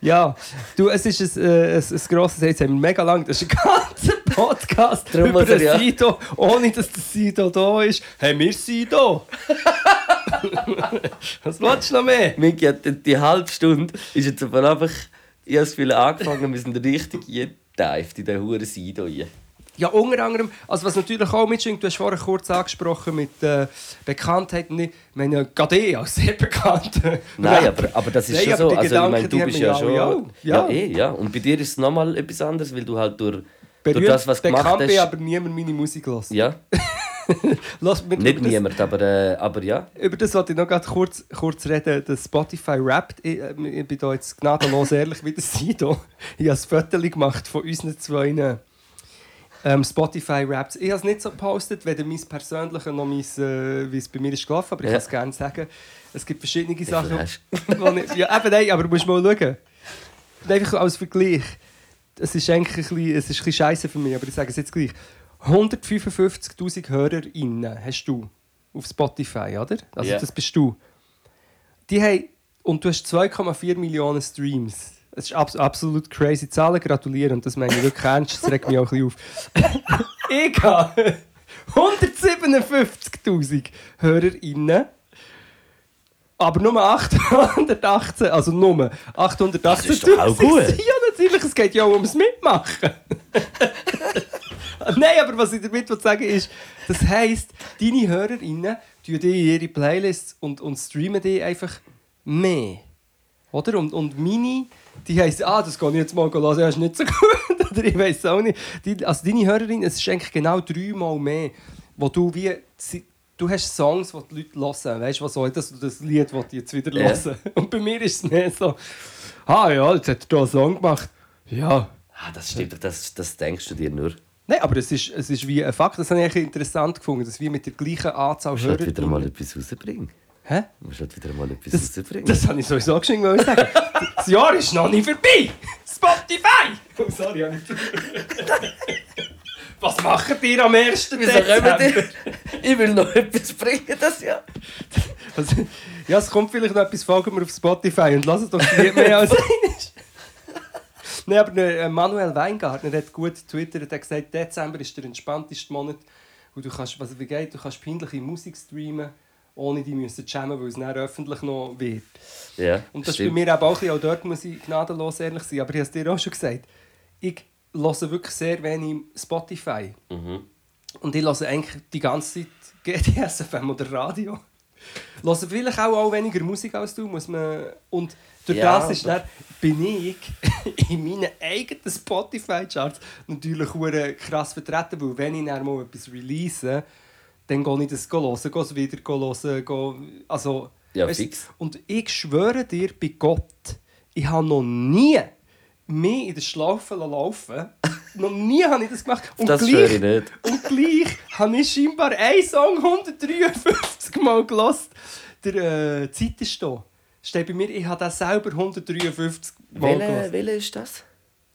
Ja, du, es ist ein, äh, ein, ein grosses, jetzt haben wir mega lang, das ist ein ganzer Podcast Darum über er den ja- Sido, ohne dass der Sido da ist. Hey, wir Sido! Was willst du noch mehr? Miki die, die halbe Stunde ist jetzt aber einfach. Ich habe das Gefühl, angefangen, wir sind richtig geteift in den Huren Sido rein. Ja, unter anderem, also was natürlich auch mitschwingt, du hast vorhin kurz angesprochen mit äh, Bekanntheit. Ich meine, Gade als sehr bekannt. Nein, aber, aber das ist Nein, schon aber so. Also, ich Gedanken, meine, die du bist ja schon. Ja. Ja. eh, ja. Und bei dir ist es nochmal etwas anderes, weil du halt durch, durch Berühmt, das, was gemacht hast. aber niemand meine Musik los. Ja, Lass mich nicht das, niemand, aber, äh, aber ja. Über das wollte ich noch gerade kurz, kurz reden. Das Spotify rappt. Ich, äh, ich bin da jetzt gnadenlos ehrlich wie der Sido. Ich habe ein Foto gemacht von unseren zwei ähm, Spotify Raps. Ich habe es nicht so gepostet, weder mein persönliches noch mein, äh, wie es bei mir ist gelaufen, aber ich Ja. kann es gerne sagen. Es gibt verschiedene Sachen. ich, ja, eben nein, aber du musst mal schauen. Einfach als Vergleich. Es ist eigentlich ein bisschen, es ist ein bisschen scheiße für mich, aber ich sage es jetzt gleich. 155'000 HörerInnen hast du auf Spotify, oder? Also Ja. das bist du. Die haben, und du hast 2,4 Millionen Streams. Das ist abs absolut crazy Zahlen, gratuliere. Und das meine ich wirklich ernst, das regt mich auch ein bisschen auf. ich habe 157'000 HörerInnen. Aber nur 818, also nur 818 Das ist doch auch gut. Ja, natürlich, es geht ja auch ums Mitmachen. Nein, aber was ich damit will sagen ist, das heisst, deine HörerInnen tun in ihre Playlists und, und streamen die einfach mehr. Oder? Und, und meine, die heisst, ah, das kann ich jetzt mal hören, ja, ist nicht so gut. Oder ich weiß auch nicht. Die, also deine HörerInnen, es ist eigentlich genau dreimal mehr, wo du wie... Du hast Songs, die die Leute hören. Weißt du, was soll das? Das Lied, das die jetzt wieder Ja. hören. Und bei mir ist es mehr so. ah ja, jetzt hat er hier einen Song gemacht. Ja. Ah, das stimmt, das, das denkst du dir nur. Nein, aber es ist, es ist wie ein Fakt, das habe ich interessant gefunden, dass wir mit der gleichen Anzahl Hörer... wieder mal etwas rausbringen. Hä? Du musst halt wieder mal etwas Das, rausbringen. das habe ich sowieso geschwind wollen sagen. Das Jahr ist noch nicht vorbei! Spotify! Oh, sorry, habe ich... Was macht ihr am 1. Wieso kommen Dezember? Ich will noch etwas bringen, das Jahr. Also, ja, es kommt vielleicht noch etwas, folgen wir auf Spotify und lasst doch die mehr als eines. Nein, aber äh, Manuel Weingartner hat gut getwittert, er hat gesagt, Dezember ist der entspannteste Monat, wo du kannst, was wie geht, du kannst peinliche Musik streamen, ohne die müssen jammen, weil es dann öffentlich noch wird. Ja, Und das ist stimmt. bei mir eben auch ein bisschen, auch dort muss ich gnadenlos ehrlich sein, aber ich habe es dir auch schon gesagt, ich höre wirklich sehr wenig Spotify. Mhm. Und ich höre eigentlich die ganze Zeit GDS FM oder Radio. Höre vielleicht auch, auch weniger Musik als du, muss man... Und durch Ja, das ist dann, bin ich in meinen eigenen Spotify-Charts natürlich krass vertreten, weil wenn ich dann mal etwas release, dann gehe ich das hören, gehe es wieder hören, gehe... Also, Ja, weisst- fix. Und ich schwöre dir bei Gott, ich habe noch nie mich in der Schlaufe laufen Noch nie habe ich das gemacht. Und Das gleich, schwöre ich nicht. Und gleich habe ich scheinbar einen Song 153 Mal gelost. Der äh, Zeit ist da. Steht bei mir, ich habe das selber 153 Mal Welcher gelost. welche ist das?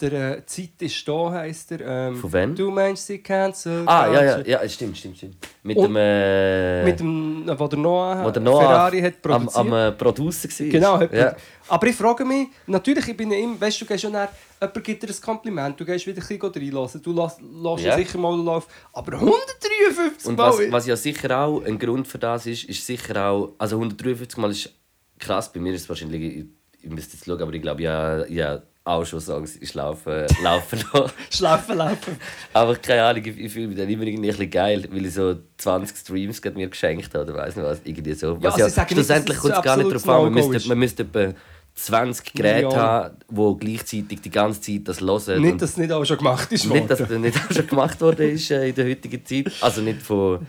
Der äh, Zeit ist da heisst er. Ähm, Von wem? Du meinst sie cancel. Ah, ja, ja, culture. ja, stimmt, stimmt, stimmt. Mit Und dem, äh, Mit dem, äh, wo der Noah, wo der Noah Ferrari hat am, produziert. am äh, Producer war. Genau, ja. aber ich frage mich, natürlich, ich bin ja immer, weißt du, du gehst ja nach, jemand gibt dir ein Kompliment, du gehst wieder ein bisschen reinlassen, du lässt, ja. sicher mal laufen, aber 153 Und Mal! was, was ja sicher auch ein Grund für das ist, ist sicher auch, also 153 Mal ist krass, bei mir ist es wahrscheinlich, ich, ich müsste jetzt schauen, aber ich glaube, ja, ja auch schon Songs ist laufen, laufen noch. Schlafen, laufen. Aber keine Ahnung, ich, ich fühle mich dann immer irgendwie ein bisschen geil, weil ich so 20 Streams gerade mir geschenkt habe oder weiss nicht was, irgendwie so. Was also nicht, schlussendlich es kommt es gar nicht darauf an, man müsste, man müsste etwa 20 Geräte Millionen. haben, die gleichzeitig die ganze Zeit das hören. Nicht, dass es nicht auch schon gemacht ist. nicht, dass worden. das nicht auch schon gemacht worden ist äh, in der heutigen Zeit. Also nicht von.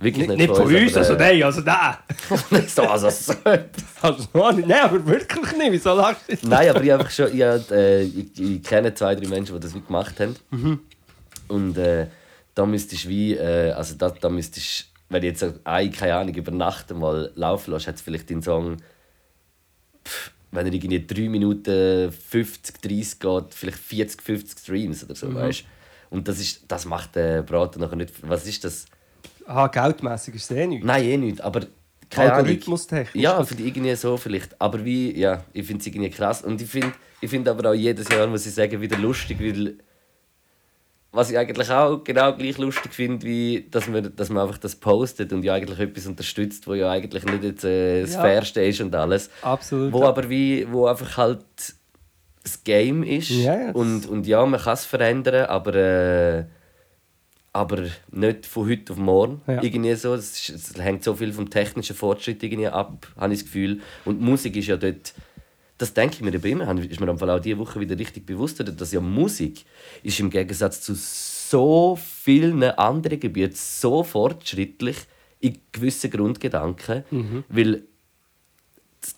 Wirklich nicht, nicht, nicht von uns, aber, also äh, nein, also nein. nicht so, also so. Also, nicht. Nein, aber wirklich nicht, wieso lachst du? Nein, aber ich, einfach schon, ich, äh, ich, ich kenne zwei, drei Menschen, die das wie gemacht haben. Mhm. Und äh, da müsstest du wie, äh, also da, da müsstest wenn du jetzt eine, keine Ahnung, über Nacht mal laufen lässt, hat es vielleicht den Song, pff, wenn er irgendwie 3 Minuten 50, 30 geht, vielleicht 40, 50 Streams oder Mhm. so, weißt Und das, ist, das macht der Braten nachher nicht. Was ist das? Ah, geldmässig ist es eh nicht. Nein, eh nicht, aber keine. Algorithmustechnisch. Ja, für die irgendwie so vielleicht. Aber wie, ja, ich finde es irgendwie krass. Und ich finde ich find aber auch jedes Jahr, muss ich sagen, wieder lustig, weil was ich eigentlich auch genau gleich lustig finde, wie dass man, dass man einfach das postet und ja eigentlich etwas unterstützt, wo ja eigentlich nicht jetzt, äh, das Ja. Fairste ist und alles. Absolut. Wo aber wie, wo einfach halt das Game ist. Ja, Und, und ja, man kann es verändern, aber, äh, aber nicht von heute auf morgen. Ja. Irgendwie so. Es, ist- es hängt so viel vom technischen Fortschritt irgendwie ab, habe ich das Gefühl. Und Musik ist ja dort. Das denke ich mir eben immer, ist mir am Fall auch diese Woche wieder richtig bewusst, dass ja Musik ist im Gegensatz zu so vielen anderen Gebieten so fortschrittlich in gewissen Grundgedanken, weil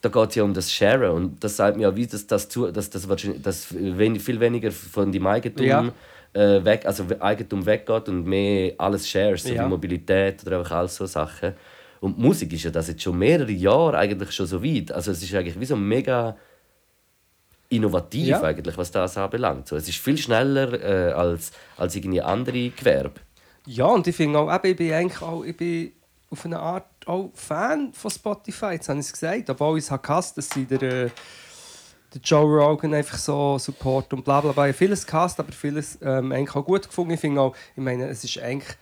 da geht es ja um das Sharen und das sagt mir ja, wie das, das, zu, dass das, wahrscheinlich, dass viel weniger von dem Eigentum Ja. Äh, weg, also Eigentum weggeht und mehr alles shares, so Ja. wie Mobilität oder einfach all so Sachen. Und Musik ist ja das jetzt schon mehrere Jahre eigentlich schon so weit. Also es ist eigentlich wie so mega innovativ Ja. eigentlich, was das anbelangt. So, es ist viel schneller äh, als, als irgendwie andere Gewerbe. Ja, und ich finde auch, ich bin eigentlich auch, ich bin auf eine Art auch Fan von Spotify, jetzt habe ich es gesagt, obwohl ich es gehasst, dass sie der, äh, der Joe Rogan einfach so support und bla bla bla. Ich vieles gehasst, aber vieles ähm, eigentlich auch gut gefunden. Ich finde auch, ich meine, es ist eigentlich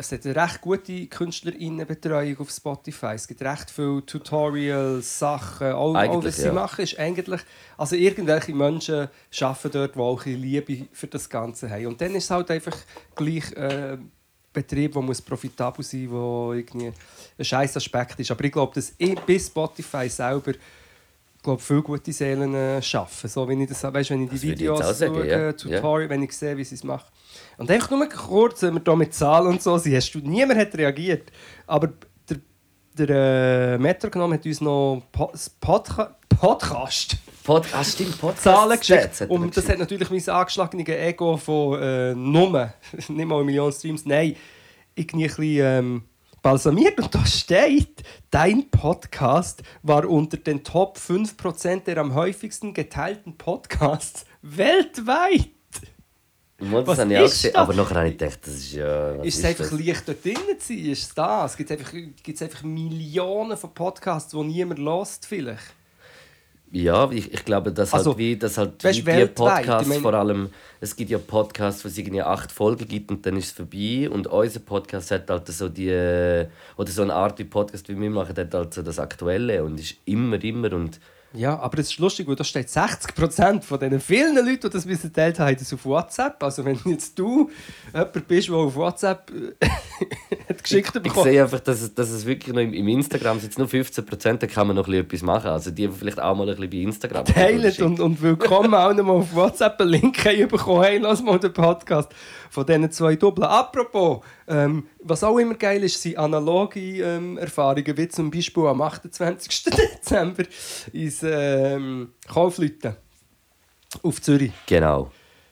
es hat eine recht gute Künstlerinnenbetreuung auf Spotify. Es gibt recht viele Tutorials, Sachen. Auch Eigentlich, was sie ja. machen, ist eigentlich... Also irgendwelche Menschen arbeiten dort, die auch Liebe für das Ganze haben. Und dann ist es halt einfach gleich äh, ein Betrieb, der muss profitabel sein muss, der irgendwie ein scheiß Aspekt ist. Aber ich glaube, dass ich bis Spotify selber glaube, viele gute Seelen äh, schaffen. So, wenn ich das, weißt, wenn ich die Das ich Videos auch sagen, schaue, ja. Tutorial, wenn ich sehe, wie sie es machen. Und einfach nur kurz, wenn wir hier mit Zahlen und so sind, hast du, niemand hat reagiert. Aber der, der äh, Metro genommen hat uns noch Po- Podca Podcast. Pod ah, stimmt, Podcast. Zahlen geschickt. Und das hat natürlich mein angeschlagenes Ego von äh, Nummer, nicht mal eine Million Streams, nein, irgendwie ein bisschen ähm, balsamiert. Und da steht, dein Podcast war unter den Top 5% der am häufigsten geteilten Podcasts weltweit. Mal, das Was habe ich auch ist gesehen, das? aber nachher habe ich gedacht, das ist ja... Ist es einfach das? leicht dort drinnen zu sein? Ist es das? Gibt es einfach, gibt's einfach Millionen von Podcasts, die niemand lost vielleicht? Ja, ich, ich glaube, dass Also, halt wie, dass halt weißt, wie die Podcasts vor allem, es gibt ja Podcasts, wo es irgendwie acht Folgen gibt und dann ist es vorbei und unser Podcast hat halt so die, oder so eine Art wie Podcast, wie wir machen, hat halt so das Aktuelle und ist immer, immer und Ja, aber das ist lustig, weil da steht 60% von den vielen Leuten, die das geteilt haben, das auf WhatsApp. Also wenn jetzt du jemand bist, der auf WhatsApp geschickt ich bekommen sehe einfach, dass es, dass es wirklich noch im, im Instagram sind nur 15%, da kann man noch ein bisschen etwas machen, also die vielleicht auch mal ein bisschen bei Instagram teilt und, und willkommen auch noch mal auf WhatsApp einen Link bekommen. Hey, lass mal den Podcast von diesen zwei Doppeln. Apropos, ähm, was auch immer geil ist, sind analoge ähm, Erfahrungen, wie zum Beispiel am 28. Dezember ins ähm, Kaufleuten auf Zürich Genau.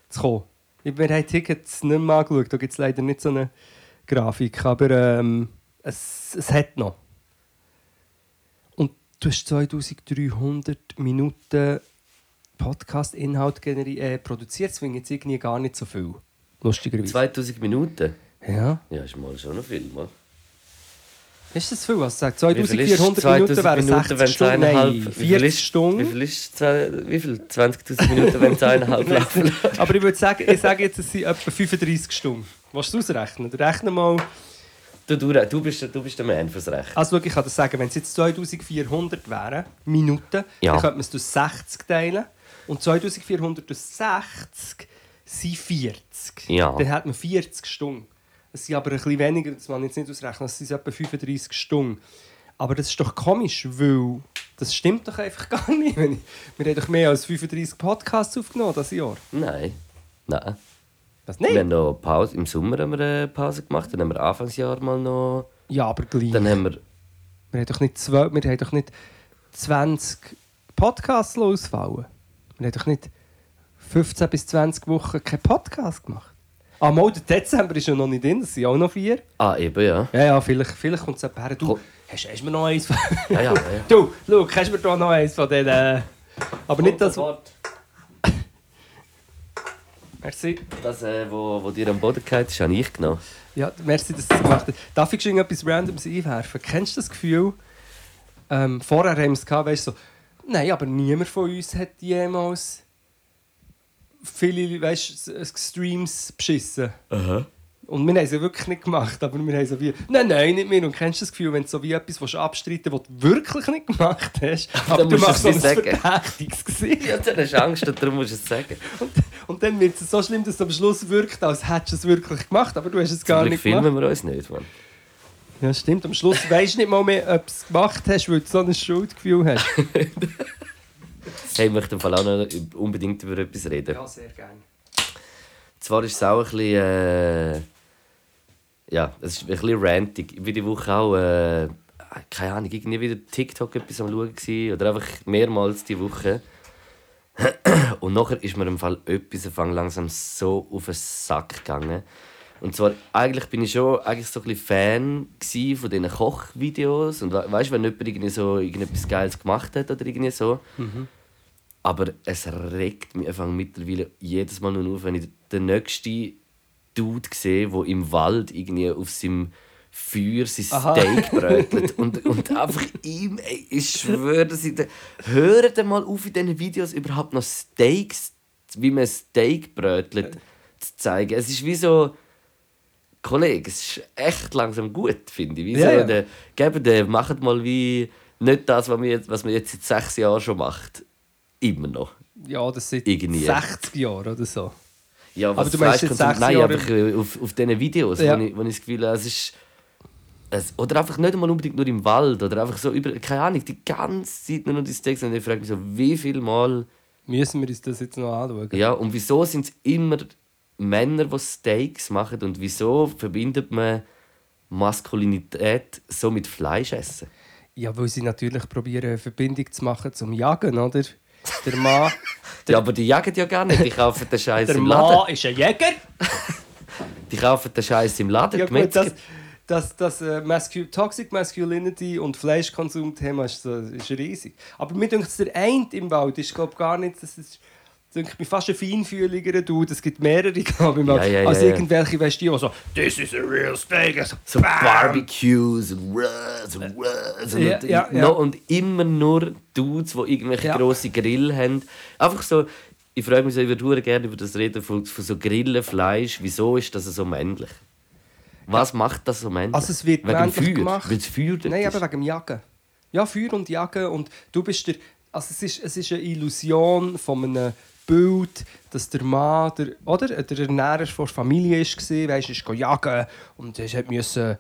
zu kommen. Ich- Wir haben Tickets nicht mehr angeschaut, da gibt es leider nicht so eine Grafik, aber ähm, es, es hat noch. Und du hast 2300 Minuten Podcast-Inhalt äh, produziert, das finde ich jetzt irgendwie gar nicht so viel. Lustigerweise. 2000 Minuten? Ja. Ja, ist mal schon noch viel, mal. Ist das viel? Was viel ist 2400 Minuten wären 2000 60 wenn's eh, Stunden? Nein, wie viel 40 ist- Wie Stunden. viel ist zwei, wie viel? 20.000 Minuten, wenn es eineinhalb laufen? Aber ich würde sagen, ich sage jetzt, es sind etwa 35 Stunden. Willst du ausrechnen? Rechne mal. Du, du, du, bist, du bist der Mann fürs Recht. Also ich kann dir sagen, wenn es jetzt 2400 wären, Minuten, Ja. dann könnte man es durch 60 teilen. Und 2400 durch 60 sind 40. Ja. Dann hat man 40 Stunden. Es sind aber ein bisschen weniger, das man jetzt nicht ausrechnen, es sind etwa 35 Stunden. Aber das ist doch komisch, weil das stimmt doch einfach gar nicht. Wir haben doch mehr als 35 Podcasts aufgenommen das Jahr. Nein. Nein. Was Wir nicht? haben noch Pause. Im Sommer haben wir eine Pause gemacht. Dann haben wir Anfangsjahr mal noch. Ja, aber gleich. Dann haben wir. Wir haben doch nicht, zwölf, wir haben doch nicht 20 Podcasts ausfallen. Wir haben doch nicht 15 bis 20 Wochen keinen Podcast gemacht. Ah, mal, der Dezember ist ja noch nicht drin, das sind auch noch vier. Ah, eben, ja. Ja, ja, vielleicht, vielleicht kommt es jemand her. Du, Komm. hast, hast du mir noch eins von... Ja, ja, ja. Du, schau, hast du mir da noch eins von denen... Aber nicht das... Merci. Das, äh, wo, wo dir am Boden geht, ist, habe ich genommen. Ja, merci, dass du das gemacht hast. Darf ich schon etwas Randoms einwerfen? Kennst du das Gefühl? Ähm, vorher haben wir es gehabt, weißt du, so, nein, aber niemand von uns hat jemals viele weißt, du, Streams beschissen. Und wir haben es ja wirklich nicht gemacht, aber wir haben so wie, nein, nein, nicht mehr. Und kennst du das Gefühl, wenn du so wie etwas willst abstreiten willst, was du wirklich nicht gemacht hast, aber dann du machst du so es ein verdächtiges Gesicht. Ja, dann hast du Angst und darum musst du es sagen. Und, und dann wird es so schlimm, dass es am Schluss wirkt, als hättest du es wirklich gemacht, aber du hast es gar Zum nicht gemacht. filmen wir uns nicht, Mann. Ja, stimmt. Am Schluss weisst du nicht mal mehr, ob du es gemacht hast, weil du so ein Schuldgefühl hast. Hey, ich möchte im Fall auch noch unbedingt über etwas reden. ja, sehr gerne. Zwar ist es auch ein bisschen. Äh, ja, es ist ein bisschen rantig. Ich war die Woche auch. Äh, keine Ahnung, irgendwie wieder TikTok etwas am Schauen gewesen, oder einfach mehrmals die Woche. Und nachher ist mir im Fall etwas fang langsam so auf den Sack gegangen. Und zwar, eigentlich bin ich schon eigentlich so ein bisschen Fan von diesen Kochvideos. Und we weißt du, wenn jemand irgendwie so irgendetwas Geiles gemacht hat oder irgendwie so. Aber es regt mich einfach mittlerweile jedes Mal nur auf, wenn ich den nächsten Dude sehe, der im Wald irgendwie auf seinem Feuer sein. Steak brötelt. und, und einfach ihm, ey, ich schwöre, dass ich da, hört mal auf in diesen Videos überhaupt noch Steaks, wie man Steak brötelt, zu zeigen. Es ist wie so, Kollege, es ist echt langsam gut, finde ich. Wie Ja, so, ja. Der, geben, der, macht mal wie nicht das, was man jetzt, was man jetzt seit sechs Jahren schon macht. Immer noch. Ja, das sind Irgendwie. 60 Jahre oder so. Ja, Aber du meinst jetzt sechs Nein, Jahre- einfach äh, auf, auf diesen Videos, Ja. wo, ich, wo ich das Gefühl habe, es ist. Es, oder einfach nicht einmal unbedingt nur im Wald. Oder einfach so über. Keine Ahnung, die ganze Zeit nur noch die Steaks. Und ich frage mich so, wie viel Mal. Müssen wir uns das jetzt noch anschauen? Ja, und wieso sind es immer Männer, die Steaks machen? Und wieso verbindet man Maskulinität so mit Fleischessen? Ja, weil sie natürlich probieren, eine Verbindung zu machen zum Jagen, oder? Der Mann, Ja, aber die jagen ja gar nicht. Die kaufen den Scheiß der im Mann Laden. ist ein Jäger. Die kaufen den Scheiß im Laden. Ja gut, das, das, das äh, Mascu Toxic Masculinity und Fleischkonsum-Thema ist, so, ist riesig. Aber mir denkt der Eint im Wald ist glaub, gar nicht... Das ist, denke ich, fast ein feinfühliger Dude. Es gibt mehrere, glaube ich, Ja, ja, ja, als irgendwelche, weißt du, die so «This is a real steak!» so, so bam. Barbecues und Rös und Rös und, Ja, noch- und immer nur Dudes, die irgendwelche Ja. grosse Grill haben. Einfach so, ich frage mich so, ich würde gerne über das reden, von, von so Grillen, Fleisch. Wieso ist das so männlich? Was macht das so männlich? Also es wird wegen Feuer, gemacht. Weil es Feuer Nein, ist. aber wegen dem Jagen. Ja, Feuer und Jagen. Und du bist der. Also es ist, es ist eine Illusion von einem Bild, dass der Mann, der, oder? Der Ernährer von der Familie war, weißt, ist jagen und er müssen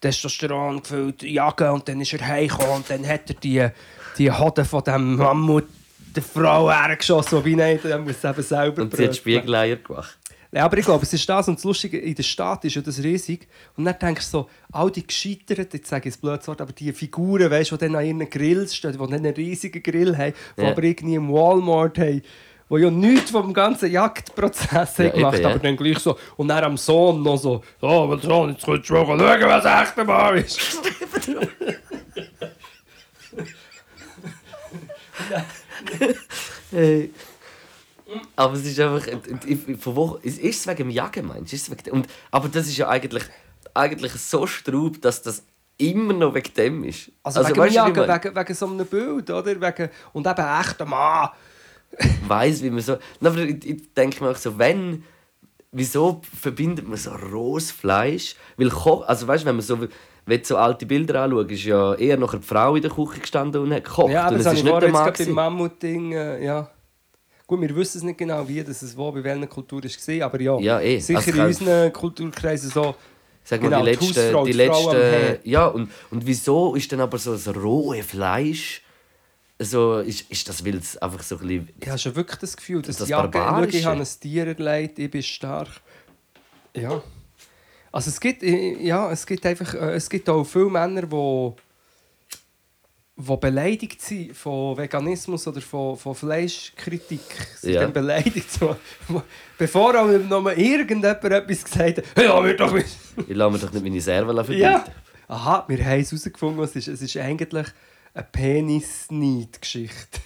Testosteron gefüllt jagen und dann ist er heimgekommen und dann hat er die, die Hoden von dem Mammut der Frau hergeschossen, wie nein, er muss es eben selber Und sie hat. Spiegeleier gemacht. Ja, aber ich glaube, es ist das und das Lustige, in der Stadt ist ja das riesig. Und dann denkst du so, all die gescheiterten, jetzt sage ich ein blödes Wort, aber die Figuren, weißt, die dann an ihren Grills stehen, die dann einen riesigen Grill haben, die Ja. aber irgendwie im Walmart haben, die ja nichts vom ganzen Jagdprozess Ja, haben gemacht eben, ja. aber dann gleich so. Und dann am Sohn noch so, oh, mein Sohn, jetzt kannst du mal schauen, was echt wahr ist. Hey. Aber es ist einfach. Von wo, ist es wegen dem Jagen, meinst du? Ist es wegen Und, aber das ist ja eigentlich, eigentlich so straub, dass das immer noch wegen dem ist. Also, wegen dem weißt Jagen, wegen, wegen so einem Bild, oder? Wegen, und eben echter Mann. weiss, wie man so. Aber ich, ich denke mir auch so, wenn. Wieso verbindet man so rohes Fleisch? Weil Ko also weißt, wenn man so, wenn du so alte Bilder anschaust, ist ja eher noch eine Frau in der Küche gestanden und hat gekocht. Ja, aber und das ist ich nicht der jetzt Mann. gerade beim gewesen. Mammut-Ding, äh, ja. Gut, wir wissen es nicht genau, wie das es wo, bei welcher Kultur es war, aber ja, Ja, eh. sicher Also in unseren Kulturkreisen so. Sag mal, Genau, die die letzten, Hausfrau, die die letzten, Herd. ja und, und wieso ist dann aber so das rohe Fleisch so ist, ist das weil es einfach so ein bisschen Ich habe schon wirklich das Gefühl, dass Das Jagen, ich habe ein Tier erlebt, ich bin stark. Ja. Also es gibt, äh, ja, es gibt einfach, äh, es gibt auch viele Männer, die die beleidigt sind von Veganismus oder von, von Fleischkritik. Sie Ja. sind dann beleidigt. So, bevor auch noch mal irgendjemand etwas gesagt hat, hey, ja, wir doch nicht. ich lasse mir doch nicht meine Server verbieten. Ja. Aha, wir haben es herausgefunden, es ist. Es ist eigentlich eine Penis-Neid-Geschichte.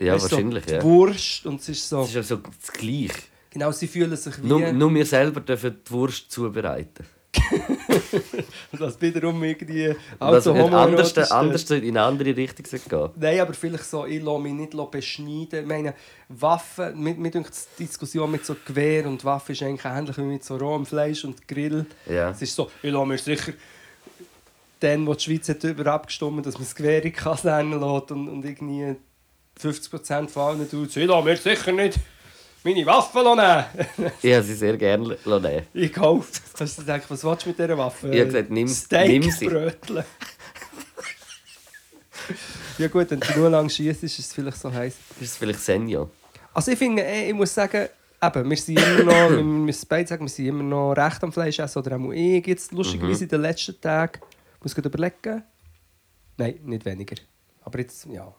Ja, Weißt wahrscheinlich, so ja. Wurst und es ist so... Das ist ja so das Gleiche. Genau, sie fühlen sich wie... Nur, nur wir selber dürfen die Wurst zubereiten. Das wiederum irgendwie... Also anders, anders in eine andere Richtung gehen. Nein, aber vielleicht so, ich lasse mich nicht beschneiden. Ich meine, Waffen, mir, mir denkt die Diskussion mit so Gewehr und Waffen ist eigentlich ähnlich wie mit so rohem Fleisch und Grill. Ja. Es ist so, ich lasse mir sicher dann, wo die Schweiz hat darüber abgestimmt dass man das Gewehr in die Kaserne lässt und, und irgendwie 50% von allen tut, ich lasse mir sicher nicht meine Waffen nehmen. Ich habe sie sehr gerne nehmen. ich kaufe. Hast du gedacht, was willst du mit dieser Waffe? Ich habe gesagt, nimm- Steak nimm sie. bröteln. ja gut, wenn du nur lang schießt, ist es vielleicht so heiß. Ist es vielleicht Senja? Also ich finde, eh, ich muss sagen, eben, wir sind immer noch, wir müssen beide sagen, wir sind immer noch recht am Fleisch essen. Oder auch ich jetzt lustigerweise in den letzten Tagen, muss ich überlegen. Nein, nicht weniger. Aber jetzt, ja.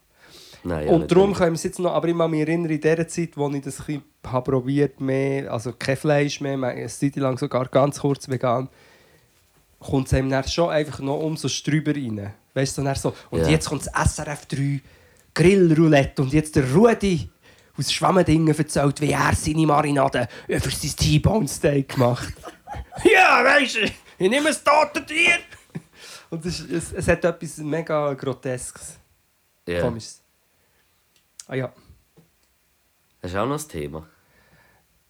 Nein, ja, Und darum können wir es jetzt noch, aber ich kann mich erinnern, in der Zeit, wo ich das ein bisschen habe probiert mehr, also kein Fleisch mehr, eine Zeit lang sogar ganz kurz vegan, kommt es einem dann schon einfach noch umso strüber rein. Weißt du, dann so, und Ja. jetzt kommt das SRF 3 Grillroulette und jetzt der Rudi aus Schwammendingen erzählt, wie er seine Marinade für sein T-Bone Steak macht. ja, weißt du, ich nehme ein totes Tier. Und es, es, es hat etwas mega Groteskes, Ja. Komisches. Ah ja. Hast du auch noch ein Thema?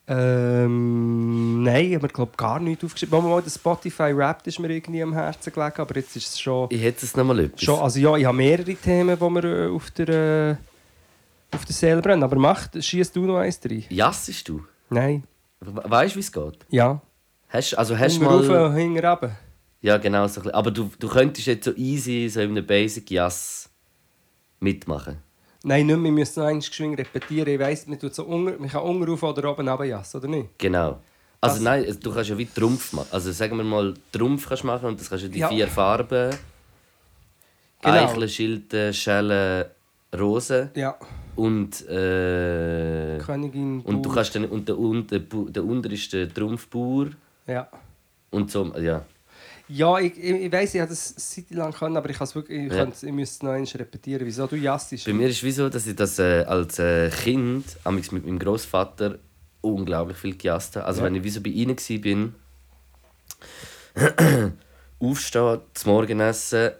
Ähm, nein, ich habe glaube gar nichts aufgeschrieben. Mal, mal der Spotify Rap ist mir irgendwie am Herzen gelegen, aber jetzt ist es schon, Ich hätte es noch mal etwas. schon also ja, ich habe mehrere Themen, die mir äh, auf der, äh, auf der Seele brennen. Aber mach, schießt du noch eins rein? Jassest du? Nein. We- Weißt du, wie es geht? Ja. Hast, also hast du Hinten mal... rauf, hinten runter. Ja, genau. So. Aber du, du könntest jetzt so easy so in einem Basic Jass mitmachen. Nein, nicht mehr, wir müssen noch eins geschwind repetieren. Ich weiss, man, tut so unter, man kann unten rauf oder oben runter jassen, oder nicht? Genau. Also Das- nein, du kannst ja wie Trumpf machen. Also sagen wir mal, Trumpf kannst du machen und das kannst du die Ja. vier Farben. Genau. Eicheln, Schilden, Schellen, Rosen. Ja. und äh, Königin. und du kannst dann und der, und der, der unter ist der Trumpfbauer Ja. und so ja Ja, ich, ich, ich weiss, ich habe das Zeit lang können, aber ich, wirklich, ich, Ja. könnte- ich müsste es noch einmal repetieren. Wieso du jassisch? Bei mir ist es so, dass ich das äh, als äh, Kind mit meinem Großvater unglaublich viel gejasst habe. Also Ja. wenn ich wie so bei ihnen war, bin, aufstehen, zum Morgenessen,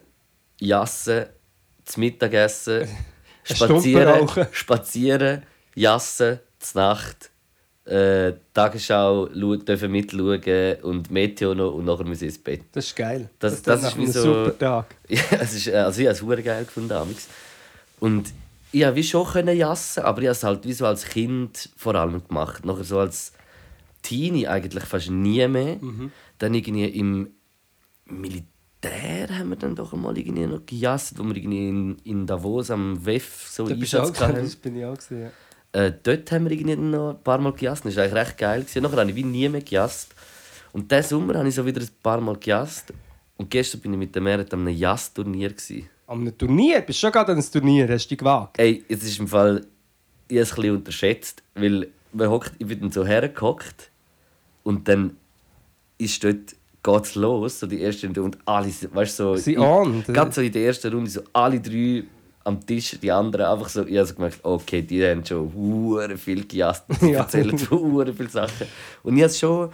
jassen, zum Mittagessen, spazieren, spazieren, jassen, zur Nacht, äh, Tagesschau dürfen mitschauen und Meteo noch und nachher müssen ins Bett. Das ist geil. Das- das nach ist wie einem so- super Tag. Ja, es ist, äh, also ich habe es geil gefunden damals. Und ich konnte wie schon können jassen, aber ich habe es halt wie so als Kind vor allem gemacht. Nachher so als Teenie eigentlich fast nie mehr. Mhm. Dann irgendwie im Militär haben wir dann doch einmal irgendwie noch gejasst, wo wir irgendwie in, in Davos am WEF so Da Einsatz hatten. das bin ich auch gesehen. Äh, dort haben wir irgendwie noch ein paar Mal gejasst. Das war eigentlich recht geil. Gewesen. Nachher habe ich wie nie mehr gejasst. Und diesen Sommer habe ich so wieder ein paar Mal gejasst. Und gestern bin ich mit der Merit an einem Jazz-Turnier. An einem Turnier? Bist du schon gerade an einem Turnier? Hast du dich gewagt? Ey, es ist im Fall... Ich habe es ein bisschen unterschätzt, weil man hockt, ich bin dann so hergehockt und dann ist dort geht's los, so die erste Runde und alle, weißt du, so... Sie ich- on? Gerade so in der ersten Runde, so alle drei am Tisch, die anderen einfach so... Ich habe so gemerkt, okay, die haben schon hure viel gejasst, die Ja. erzählen hure viele Sachen. Und ich habe schon...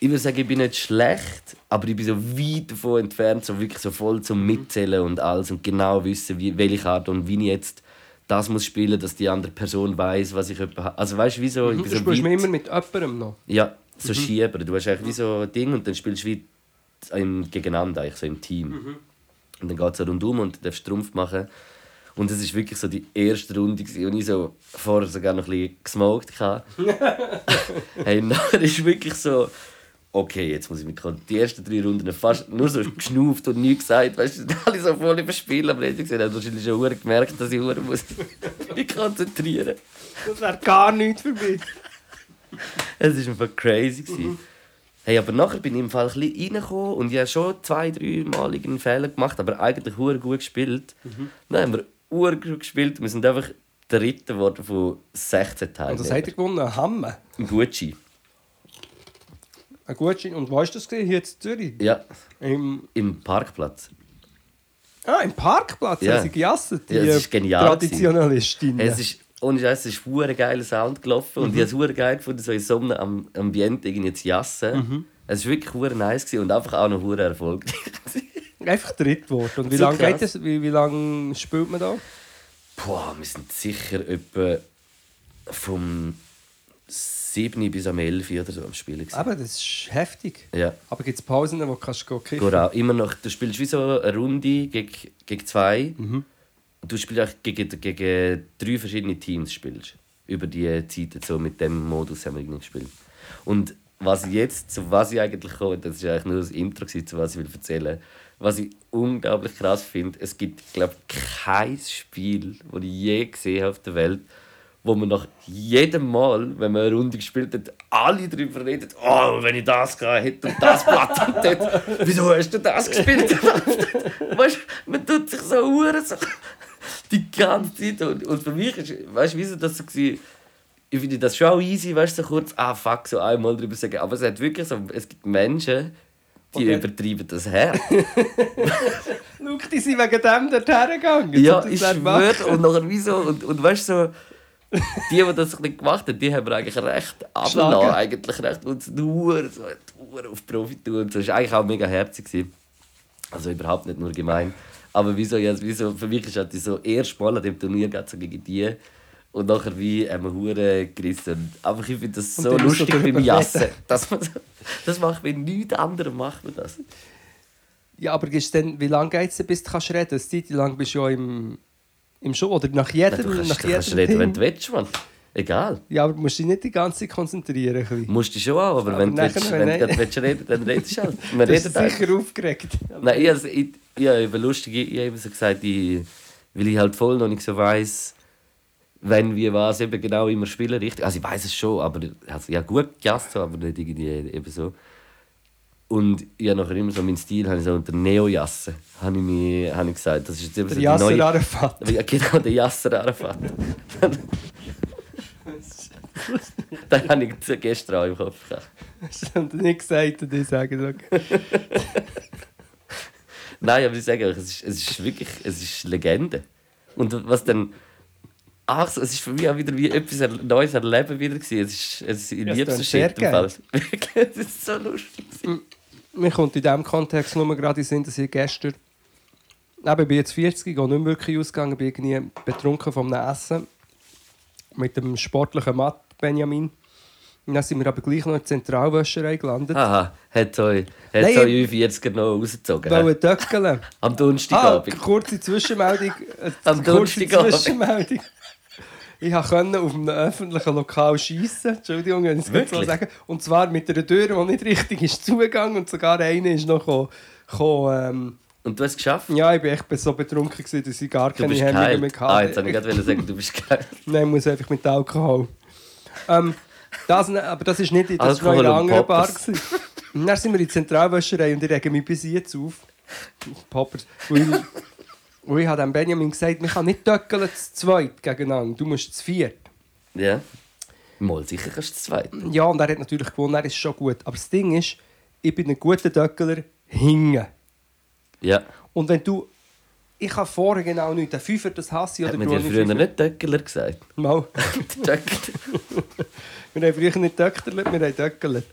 Ich würde sagen, ich bin nicht schlecht, aber ich bin so weit davon entfernt, so wirklich so voll zum Mitzählen und alles und genau wissen, wie, welche Karte und wie ich jetzt das muss spielen, dass die andere Person weiß, was ich habe. Also weißt du, wieso? Ich Du so spielst weit- immer mit jemandem noch. ja, so Mhm. schieben. Du hast eigentlich wie so ein Ding und dann spielst du wie im, gegeneinander, eigentlich so im Team. Mhm. Und dann geht es rundum und du darfst Trumpf machen. Und das war wirklich so die erste Runde, gewesen, und ich so vorher sogar noch ein bisschen gesmoked hatte. hey, nachher ist wirklich so, okay, jetzt muss ich mich die ersten drei Runden fast nur so geschnauft und nichts gesagt. Weißt du, alle so voll überspielen. Aber ich gesehen, hat wahrscheinlich schon gemerkt, dass ich muss mich konzentrieren Das wäre gar nichts für mich. Es war einfach crazy. gewesen. Hey, aber nachher bin ich im Fall ein bisschen reingekommen und ich habe schon zwei, drei Mal einen Fehler gemacht, aber eigentlich gut gespielt. Dann haben wir gut gespielt. Wir sind einfach Dritter geworden von 16 Und Teilen. das hat er gewonnen? Ein Hamme. Ein Gucci. Ein Gutschein. Und wo hast du das gesehen? Hier in Zürich? Ja, Im, im Parkplatz. ah, im Parkplatz Ja. haben sie gejasset, die Ja, das ist genial Traditionalistinnen. Es ist, ohne Scheiß, es ist hure geiler Sound gelaufen und ich habe es geil gefunden, so in so einem Am- Ambiente irgendwie zu jassen. Es war wirklich nice und einfach auch noch erfolgreich. Einfach dritt geworden. Und wie So lange geht das? Wie, wie lange spielt man da? Boah, wir sind sicher etwa vom 7 bis am 11 oder so am Spielen. Aber das ist heftig. Ja. Aber gibt es Pausen, wo du kannst gehen kiffen? Genau, immer noch. Du spielst wie so eine Runde gegen, gegen zwei. Mhm. Du spielst auch gegen, gegen drei verschiedene Teams. Spielst. Über die Zeit so mit dem Modus haben wir irgendwie gespielt. Und was ich jetzt, zu was ich eigentlich komme, das war eigentlich nur das Intro, zu was ich will erzählen Was ich unglaublich krass finde, es gibt, glaube kein Spiel, das ich je gesehen habe auf der Welt, wo man nach jedem Mal, wenn man eine Runde gespielt hat, alle darüber reden, oh, wenn ich das gehabt hätte und das Blatt und dort, wieso hast du das gespielt? weißt man tut sich so hure so die ganze Zeit. Und, und für mich ist, weißt du, wieso das so war? Ich finde das schon auch easy, weißt du, so kurz, ah fuck, so einmal drüber sagen. Aber es hat wirklich so, es gibt Menschen, die Okay. übertreiben das her. Schau, die sind wegen dem dort hergegangen. Ja, ich schwöre. Und nachher wieso? Und, und weißt du, so, die, die das nicht gemacht haben, die haben wir eigentlich recht abgelassen. Eigentlich recht. Und nur so nur auf Profi tun. Und. Das war eigentlich auch mega herzig. gewesen. Also überhaupt nicht nur gemein. Aber wieso, jetzt, wieso für mich ist das so erst mal an dem Turnier so gegen die. Und nachher wie haben wir Hure gerissen. Aber ich finde das Und so lustig beim Jassen. Dass man so, das macht mit nichts anderem macht man das. Ja, aber denn, wie lange geht es denn, bis du kannst reden kannst? Eine Zeit lang bist du ja im, im Show. Oder nach jedem, Du kannst, nach du kannst jedem reden, wenn Ding. du willst, Mann. Egal. Ja, aber du musst dich nicht die ganze Zeit konzentrieren. bisschen. Musst du schon auch, aber, Aber wenn, du nachher, willst, wenn wenn du nein. willst reden dann redest du halt. Man Du bist redet halt. sicher aufgeregt. Nein, ich, also, ich, ich habe eben lustig, ich, ich habe so gesagt, ich, weil ich halt voll noch nicht so weiss, wenn, wie, was eben genau immer spielen richtig. Also ich weiß es schon, aber also, ja gut gejasst, so, aber nicht irgendwie eben so. Und ich habe nachher immer so meinen Stil, habe ich so unter Neo-Jasse, habe ich, mich, habe ich gesagt. Das ist jetzt so Der die Yasser neue... Arafat. Genau, der Yasser Arafat. Den habe ich gestern auch im Kopf gehabt. Hast du nicht gesagt und ich sage okay. Nein, aber ich sage euch, es ist, es ist wirklich es ist Legende. Und was dann. Ach, so, es ist für mich auch wieder wie etwas Neues erleben wieder. Es ist, es ist tönt sehr Shit es ist so lustig. Mir kommt in diesem Kontext nur gerade in Sinn, dass ich gestern. Eben, ich bin jetzt 40, gehe nicht wirklich ausgegangen, bin irgendwie betrunken vom Essen. Mit dem sportlichen Matt Benjamin. Und dann sind wir aber gleich noch in der Zentralwäscherei gelandet. Aha, hat euch, hat Nein, euch 40 noch rausgezogen. Wollen döckeln. Am Ah, Donnerstagabend. kurze Zwischenmeldung. äh, Am Donnerstagabend. Ich konnte auf einem öffentlichen Lokal schiessen. Entschuldigung, wenn ich es so sagen. Und zwar mit einer Tür, die nicht richtig ist zugegangen und sogar eine ist noch gekommen, gekommen, ähm, Und du hast es geschafft? Ja, ich bin echt so betrunken, gewesen, dass ich gar Du keine Hemmungen mehr geheilt. Ah, jetzt hatte. wollte ich gerade sagen, du bist geheilt. Nein, muss einfach mit Alkohol. Ähm, das, aber das ist nicht das ist noch in einer anderen Bar. Dann sind wir in die Zentralwäscherei und ich rege mich bis jetzt auf. Poppers. Und ich, habe dem Benjamin gesagt, man kann nicht töckeln zu zweit gegeneinander, du musst zu viert. Ja. Mal sicher kannst du das zweite. Ja, und er hat natürlich gewonnen, er ist schon gut. Aber das Ding ist, ich bin ein guter Töckler hingen. Ja. Und wenn du... Ich habe vorher genau nichts. Der Fünfer, das hasse ich. Hat man dir früher Fünfer. nicht Töckler gesagt? Mal. Töckler. Wir haben früher nicht töckterlet, wir haben töckelt.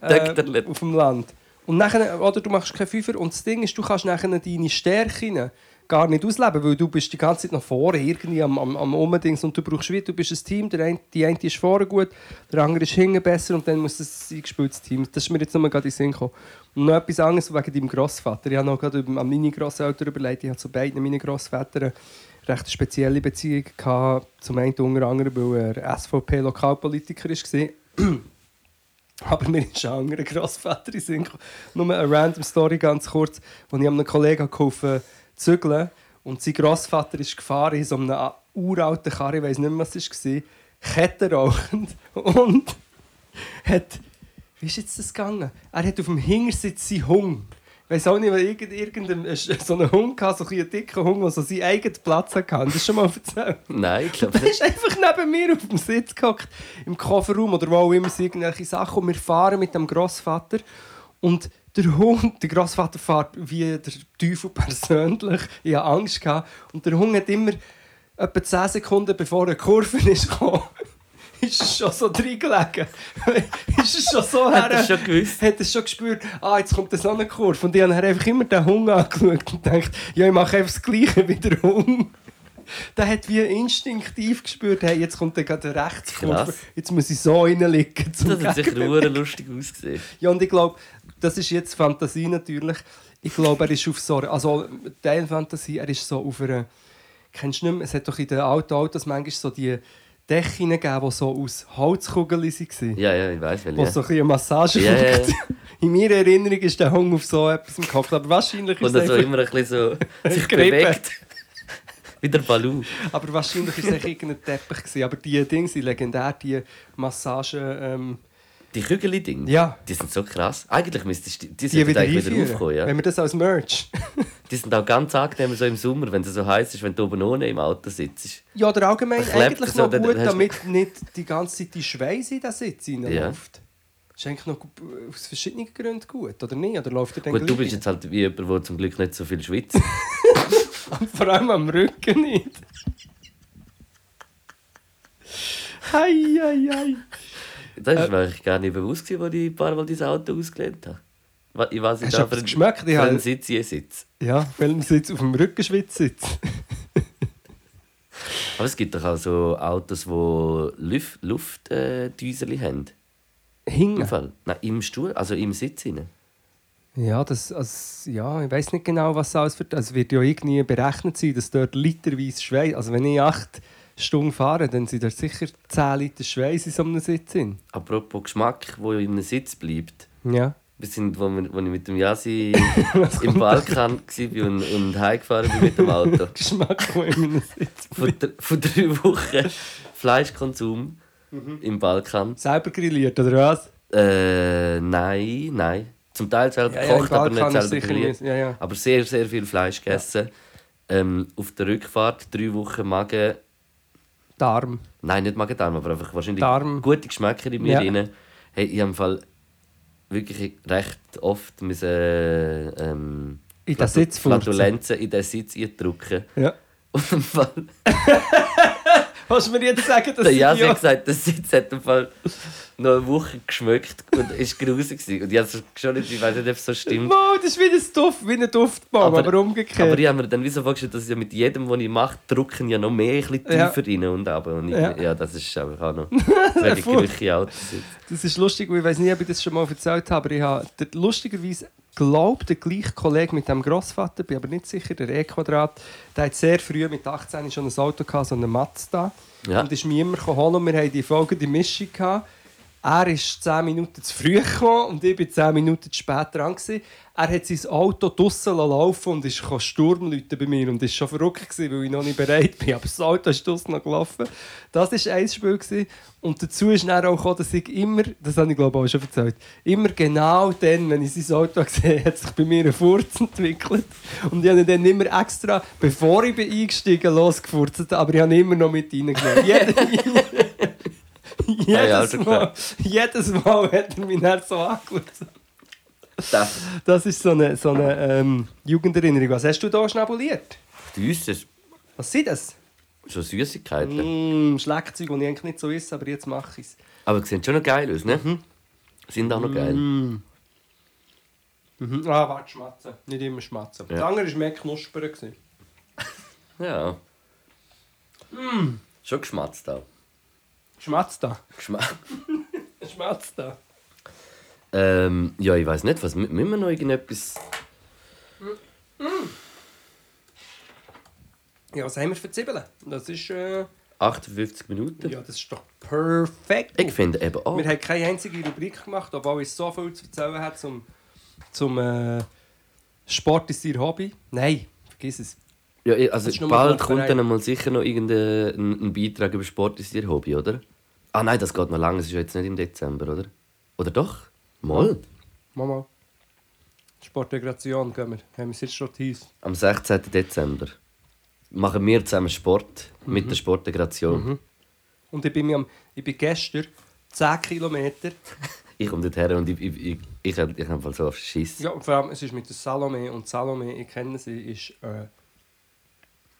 Töckterlet. auf dem Land. Und nachher, oder du machst keinen Fünfer. Und das Ding ist, du kannst nachher deine Stärken gar nicht ausleben, weil du bist die ganze Zeit nach vorne irgendwie am, am, am Umdings und du brauchst wie, du bist ein Team, der eine, die eine ist vorne gut, der andere ist hinten besser und dann muss ein eingespieltes Team. Das ist mir jetzt noch mal gerade in den Sinn gekommen. Und noch etwas anderes wegen deinem Grossvater. Ich habe noch gerade an meine Grosseltern überlegt, ich hatte zu beiden meinen Grossvätern eine recht spezielle Beziehung gehabt. Zum einen unter anderem, weil er SVP-Lokalpolitiker war. Aber mir ist ein anderer Grossvater in Sinn. Nur eine random Story, ganz kurz, wo ich einem Kollegen geholfen zügeln und sein Grossvater ist gefahren in so einem uralten Karre, ich weiß nicht mehr, was es war, kettenrauchend und hat, wie ist jetzt das gegangen? Er hat auf dem Hintersitz seinen Hund. Weiß auch nicht, weil irgend, irgendein, so einen Hund hatte, so ein bisschen dicker Hund, der so seinen eigenen Platz hatte. Hast du das schon mal erzählt? Nein, ich glaube Der nicht. ist einfach neben mir auf dem Sitz gehockt, im Kofferraum oder wo auch immer irgendwelche Sachen. Und wir fahren mit dem Grossvater und der Hund, der Grossvater fährt wie der Teufel persönlich. Ich hatte Angst. Gehabt. Und der Hund hat immer etwa 10 Sekunden bevor eine Kurve ist gekommen, ist es schon so reingelegen. ist es schon so Hat er her- schon gewusst? hat es schon gespürt, ah, jetzt kommt eine Kurve. Und ich habe einfach immer den Hund angeschaut und gedacht, ja, ich mache einfach das Gleiche wie der Hund. Der hat wie instinktiv gespürt, hey, jetzt kommt der gerade der Rechtskurve. Jetzt muss ich so reinlegen. Das hat Gegenbewegung. nur lustig ausgesehen. Ja, und ich glaube, das ist jetzt Fantasie natürlich. Ich glaube, er ist auf so einer, also Teilfantasie, er ist so auf einer, kennst du nicht mehr, es hat doch in den alten Autos manchmal so die Dächen gegeben, die so aus Holzkugeln waren. Ja, ja, ich weiß, Wo welche. so ein bisschen Massage Ja, ja, ja. In meiner Erinnerung ist der Hund auf so etwas im Kopf. Aber wahrscheinlich ist Und es er so immer ein bisschen so sich bewegt. Wie der Balu. aber wahrscheinlich ist es irgendein Teppich gewesen. Aber die Dinge sind legendär, die Massagen. Ähm, Die Kügeli-Dinge, ja, die sind so krass. Eigentlich müsstest du die, die wieder eigentlich wieder aufkommen. Ja. Wenn wir das als Merch. Die sind auch ganz angenehm so im Sommer, wenn es so heiß ist, wenn du oben ohne im Auto sitzt. ja, oder allgemein eigentlich so, noch dann gut, damit nicht die ganze Zeit die Schweiß in den Sitz reinläuft. Ja. Ist eigentlich noch aus verschiedenen Gründen gut, oder nicht? Oder läuft dann Gut, du bist jetzt halt wie jemand, der zum Glück nicht so viel schwitzt. Vor allem am Rücken nicht. Hei, hei, hei. Das Äh. mir eigentlich gar nicht bewusst, gewesen, als ich ein paar Mal dein Auto ausgelehnt habe. Ich weiß nicht, aber etwas geschmeckt? Ich einen habe- Sitz je Sitz. Ja, man jetzt auf dem Rücken schwitzt. sitzt. Aber es gibt doch auch so Autos, die Luft, Luftdüserli haben. Im Hingen. Fall. Nein, im Stuhl, also im Sitz. Rein. Ja, das, also, ja, ich weiß nicht genau, was alles für. Also, es wird ja irgendwie berechnet sein, dass dort literweise Schweiß. Also, wenn ich acht Stunden fahre, dann sind dort sicher 10 Liter Schweiß in so einem Sitz. Drin. Apropos Geschmack, wo in einem Sitz bleibt. Ja. Wir sind, wo, wir, wo ich mit dem Yasi im Balkan war und, und heimgefahren bin mit dem Auto. Geschmack, der in einem Sitz. Dr- von drei Wochen Fleischkonsum Mhm. im Balkan. Selber grilliert, oder was? Äh, nein, nein. Zum Teil selber Ja, ja, gekocht, aber Balkan nicht selber grilliert. ja, ja. Aber sehr, sehr viel Fleisch gegessen. Ähm, auf der Rückfahrt drei Wochen Magen. Darm. Nein, nicht Magen-Darm, aber einfach wahrscheinlich Darm. gute Geschmäcker in mir Ja. rein. Hey, ich habe im Fall wirklich recht oft müssen, ähm, In den Sitz. Flatulenzen in den Sitz drücken. Ja. Und im Fall, Willst du mir jetzt sagen, dass ja- hat gesagt, der Sitz hat im Fall noch eine Woche geschmeckt und ist grusig gewesen. Und ich schon nicht, ich weiß nicht, ob es so stimmt. Wow, das ist wie ein, Duft, wie ein Duftbaum, aber, umgekehrt. Aber ich habe mir dann wie so vorgestellt, dass ich ja mit jedem, was ich mache, drücken ja noch mehr, ein bisschen Ja. tiefer rein und runter. Und ich, Ja. ja. das ist einfach auch noch Voll. Gerüche Autos. Das ist lustig, weil ich weiß nicht, ob ich das schon mal erzählt habe, aber ich habe lustigerweise glaubt der gleiche Kollege mit dem Grossvater, bin aber nicht sicher, der E-Quadrat, der hat sehr früh mit 18 schon ein Auto gehabt, so einen Mazda. Ja. Und ist mich immer holen und wir hatten die folgende Mischung. Gehabt. Er ist 10 Minuten zu früh gekommen und ich bin 10 Minuten zu spät dran. Gewesen. Er hat sein Auto draussen laufen und ist Sturmleuten bei mir und ist schon verrückt gewesen, weil ich noch nicht bereit bin. Aber das Auto ist draussen noch gelaufen. Das war ein Spiel. Gewesen. Und dazu ist dann auch gekommen, dass ich immer, das habe ich glaube ich auch schon erzählt, immer genau dann, wenn ich sein Auto gesehen habe, hat sich bei mir ein Furz entwickelt. Und ich habe ihn dann immer extra, bevor ich bin eingestiegen losgefurzt, aber ich habe ihn immer noch mit reingenommen. Jede- ja, jedes, also Mal, jedes Mal hat er mich dann so angeschaut. Das Das ist so eine, so eine ähm, Jugenderinnerung. Was hast du da schnabuliert? Düster. Was sind das? Schon Süßigkeiten. Mm, Schleckzeug, das ich eigentlich nicht so esse, aber jetzt mache ich es. Aber sie sehen schon noch geil aus, ne? Sind auch noch geil. Mhm. Ah, warte, schmatzen. Nicht immer schmatzen. Ja. Das andere war mehr knusperer. gewesen. Ja. Mm. Schon geschmatzt auch. Schmatzt da. Geschma Schmatzt da. ähm, ja, ich weiß nicht, was mü- müssen wir noch irgendetwas. Ja, was haben wir für Zwiebeln? Das ist, äh, 58 Minuten? ja, das ist doch perfekt. Ich finde eben auch. Wir haben keine einzige Rubrik gemacht, obwohl ich so viel zu erzählen habe zum, zum äh, Sport ist ihr Hobby. Nein, vergiss es. Ja, ich- also bald kommt dann mal sicher noch irgendein ein, ein Beitrag über Sport ist ihr Hobby, oder? Ah nein, das geht noch lange, es ist jetzt nicht im Dezember, oder? Oder doch? Mal. Mama. Sportintegration gehen wir. Haben wir jetzt schon heiß. Am 16. Dezember machen wir zusammen Sport mit Mhm. der Sportintegration. Und ich bin, mir am, ich bin gestern 10 Kilometer. Ich komme dorthin und ich, ich, ich, ich, ich, habe so auf Schiss. Ja, vor allem, es ist mit der Salome. Und Salome, ich kenne sie, ist äh,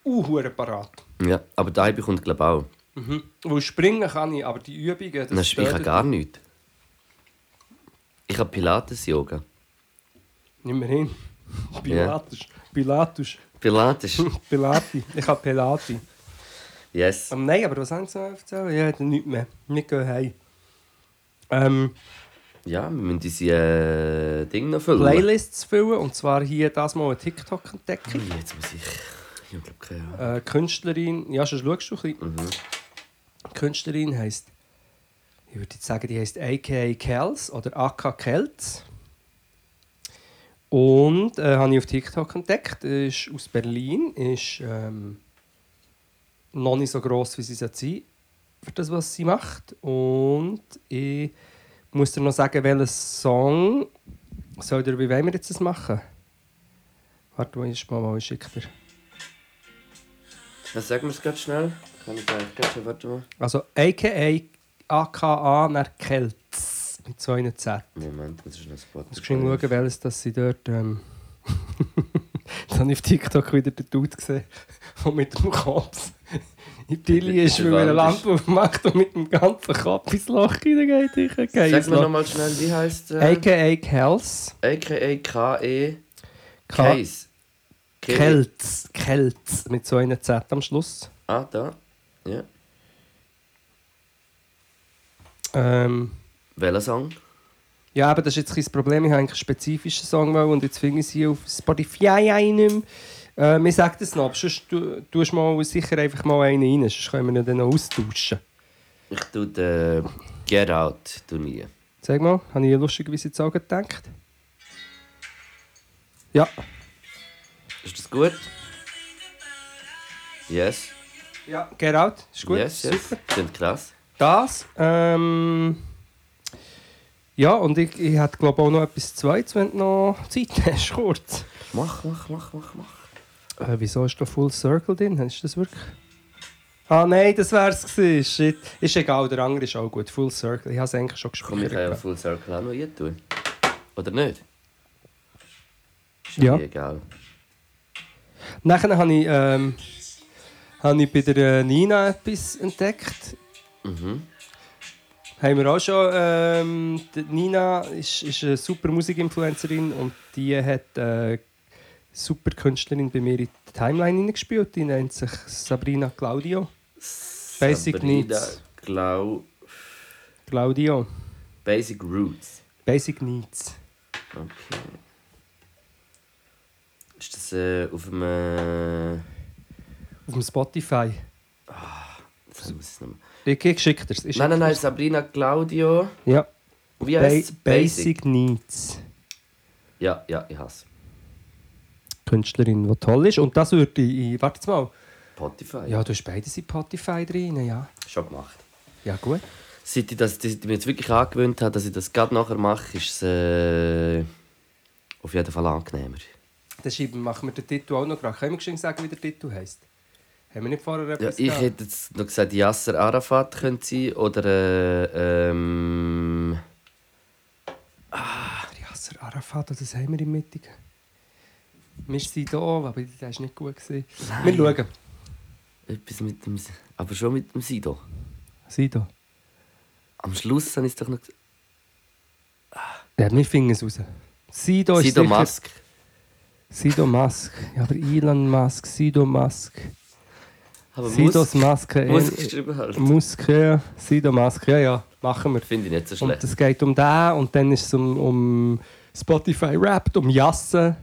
uh, parat. Ja, aber da bekommt glaube auch. Mhm. Weil springen kann ich, aber die Übungen, das Das ich habe tötet gar nichts. Ich habe Pilates-Yoga. Nicht mehr hin. Pilatus. Pilatus. Pilates? Pilati. Ich habe Pilati. yes. Ähm, nein, aber was haben sie noch erzählt? Ja, dann nichts mehr. Wir gehen heim. Ähm, Ja, wir müssen unsere äh, Dinge noch füllen. Playlists füllen. Und zwar hier das mal eine TikTok-Entdeckung. Jetzt muss ich... Ich glaube keine. Äh, Künstlerin, ja, schon schaust du ein bisschen. Die Künstlerin heisst, ich würde jetzt sagen, die heisst AKA Kels oder AK Kelz. Und äh, habe ich auf TikTok entdeckt. Ist aus Berlin, ist ähm, noch nicht so gross, wie sie sein sollte für das, was sie macht. Und ich muss dir noch sagen, welchen Song soll der, wie wollen wir jetzt das machen? Warte, wo ist mal, ich schicke dir. Ja, sagen wir es ganz schnell. Kann ich gleich, gleich schon, warte mal. Also AKA AKA nach Kelz mit so einer Z. Moment, das ist ein Spot. Muss geschwind schauen, welches dass sie dort. Ähm Jetzt habe ich auf TikTok wieder den Dude gesehen, der mit dem Kopf in die Tilly ist, weil er eine Lampe aufmacht und mit dem ganzen Kopf ins Loch hineingeht. Ich Sag gehe mir nochmal schnell, wie heißt äh, AKA Kelz. AKA K.E. K- Case. Ke- Kelz. Kelz mit so einer Z am Schluss. Ah, da. Ja. Ähm, Welcher Song? Ja, aber das ist jetzt kein Problem. Ich habe eigentlich einen spezifischen Song und jetzt finde ich sie auf Spotify einem. Äh, mir sagt es noch, sonst tu, tust mal sicher einfach mal einen rein, sonst können wir ihn dann noch austauschen. Ich tue den Get Out nie. Sag mal, habe ich lustigerweise jetzt auch gedacht? Ja, Ist das gut? Yes. ja. Get Out, ist gut, yes, yes. super. Sind krass. Das, ähm, Ja, und ich, ich hätte glaube auch noch etwas Zweites, wenn du noch Zeit hast, kurz. Mach, mach, mach, mach, mach. Äh, wieso ist da Full Circle drin? Ist das wirklich... Ah nein, das wär's gewesen. Shit. Ist egal, der andere ist auch gut. Full Circle. Ich habe es eigentlich schon Komm, ich kann ja gespielt. Full Circle auch noch hier tun. Oder nicht? Ist Ja. egal. Nachher habe ich, ähm, habe ich bei der äh, Nina etwas entdeckt. Mhm. Haben wir auch schon. Ähm, Nina ist, ist eine super Musikinfluencerin und die hat äh, super Künstlerin bei mir in die Timeline hineingespielt. Die nennt sich Sabrina Claudio. Basic Sabrina Needs. Glau Claudio. Basic Roots. Basic Needs. Okay. Das äh, auf dem. Äh, Auf dem Spotify. das muss ich noch mal- Ich ich schicke dir es. Nein, nein, nein, Sabrina Claudio. Ja. Wie Ba heißt es? Basic Needs. Ja, ja, ich hasse Künstlerin, die toll ist. Und das würde ich. Warte jetzt mal. Spotify. Ja, du hast beides in Spotify drin, ja. Schon gemacht. Ja, gut. Seit ich, das, dass ich mir jetzt wirklich angewöhnt habe, dass ich das gerade nachher mache, ist es äh, auf jeden Fall angenehmer. Dann schreiben, machen wir den Titel auch noch gerade. Können wir schon sagen, wie der Titel heisst? Haben wir nicht vorher Ja, etwas ich gehabt? hätte jetzt noch gesagt, Yasser Arafat könnte sein oder äh, ähm, Yasser Arafat, das haben wir im Mittag. Wir sind da, aber das war nicht gut. Gewesen. Wir schauen. etwas mit dem, aber schon mit dem Sido. Sido. Am Schluss habe ich es doch noch gesagt. Ja, wir finden es raus. Sido ist Sido sicher- Musk. Sido Musk. Ja, aber Elon Musk, Sido Musk. Aber Sidos Musk, Maske. Musk äh, geschrieben halt. Musk, ja. Sido Musk, ja, ja. Machen wir. Finde ich nicht so Und schlecht. es geht um den und dann ist es um, um Spotify Rap, um Jassen.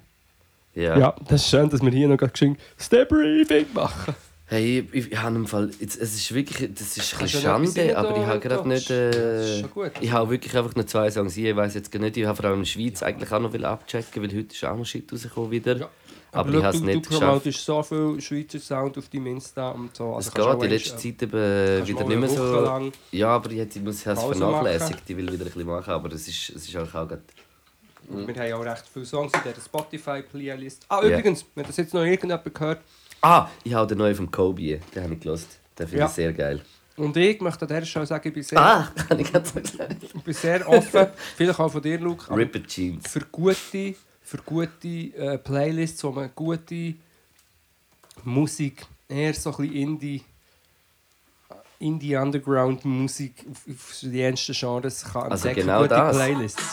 Ja. Ja. das ist schön, dass wir hier noch gerade geschwind Step Briefing machen. Hey, ich, ich habe im Fall, jetzt, es ist wirklich, das ist ein du Schande, aber ich habe gerade nicht, äh, ich habe wirklich einfach nur zwei Songs hier, ich weiß jetzt gar nicht, ich habe vor allem in der Schweiz eigentlich auch noch will abchecken, weil heute ist auch noch Shit rausgekommen wieder. Ja. Aber, schau, ich habe es du, nicht du geschafft. promotest so viel Schweizer Sound auf deinem Insta und so. Also Es du geht in eins, letzter äh, Zeit eben wieder nicht mehr so. lang Ja, aber ich, hätte- ich muss es vernachlässigt, ich will wieder ein bisschen machen, aber es ist, es ist auch, gerade... Wir haben auch recht viele Songs in dieser Spotify-Playlist. Ah, übrigens, wenn das jetzt noch irgendjemand gehört, Ah, ich habe den neuen vom Kobe, den habe ich gelost. Den finde Ja. ich sehr geil. und ich möchte an dieser Stelle sagen, ich bin sehr, Ah, habe ich gesagt. ich bin sehr offen, vielleicht auch von dir, Luke, Ripper Jeans. für gute, für gute äh, Playlists, wo man gute Musik, eher so ein bisschen Indie, Indie Underground Musik auf, auf die ernsten Genres kann Also entdecken. genau gute das. Playlists.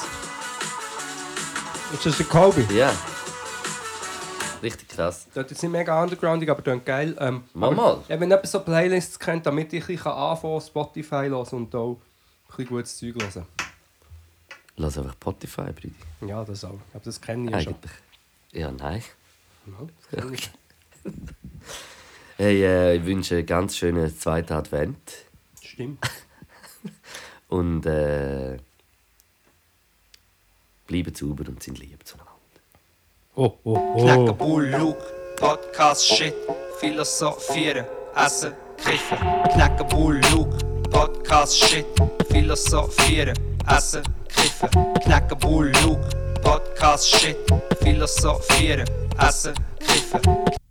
Ist das der Kobe? Ja. Richtig krass. Das ist nicht mega undergroundig, aber klingt geil. Ähm, Mal, mal. Ja, wenn jemand so Playlists kennt, damit ich ein anfangen kann, Spotify hören und auch ein bisschen gutes Zeug hören. Lass einfach Spotify, Bridi. Ja, das auch. Aber das kenne ich ja schon. Eigentlich. Ja, nein. Ja, ich. Hey, äh, ich wünsche einen ganz schönen zweiten Advent. Stimmt. Und äh, bleiben sauber und sind lieb zueinander. Oh, oh, oh. Bull, Luke, Podcast, Shit, Philosophieren, Essen, Kiffen. Luke, Podcast, Shit, Philosophieren, Essen, Kiffen. Luke, Podcast, Shit, Philosophieren, Essen, Kiffen.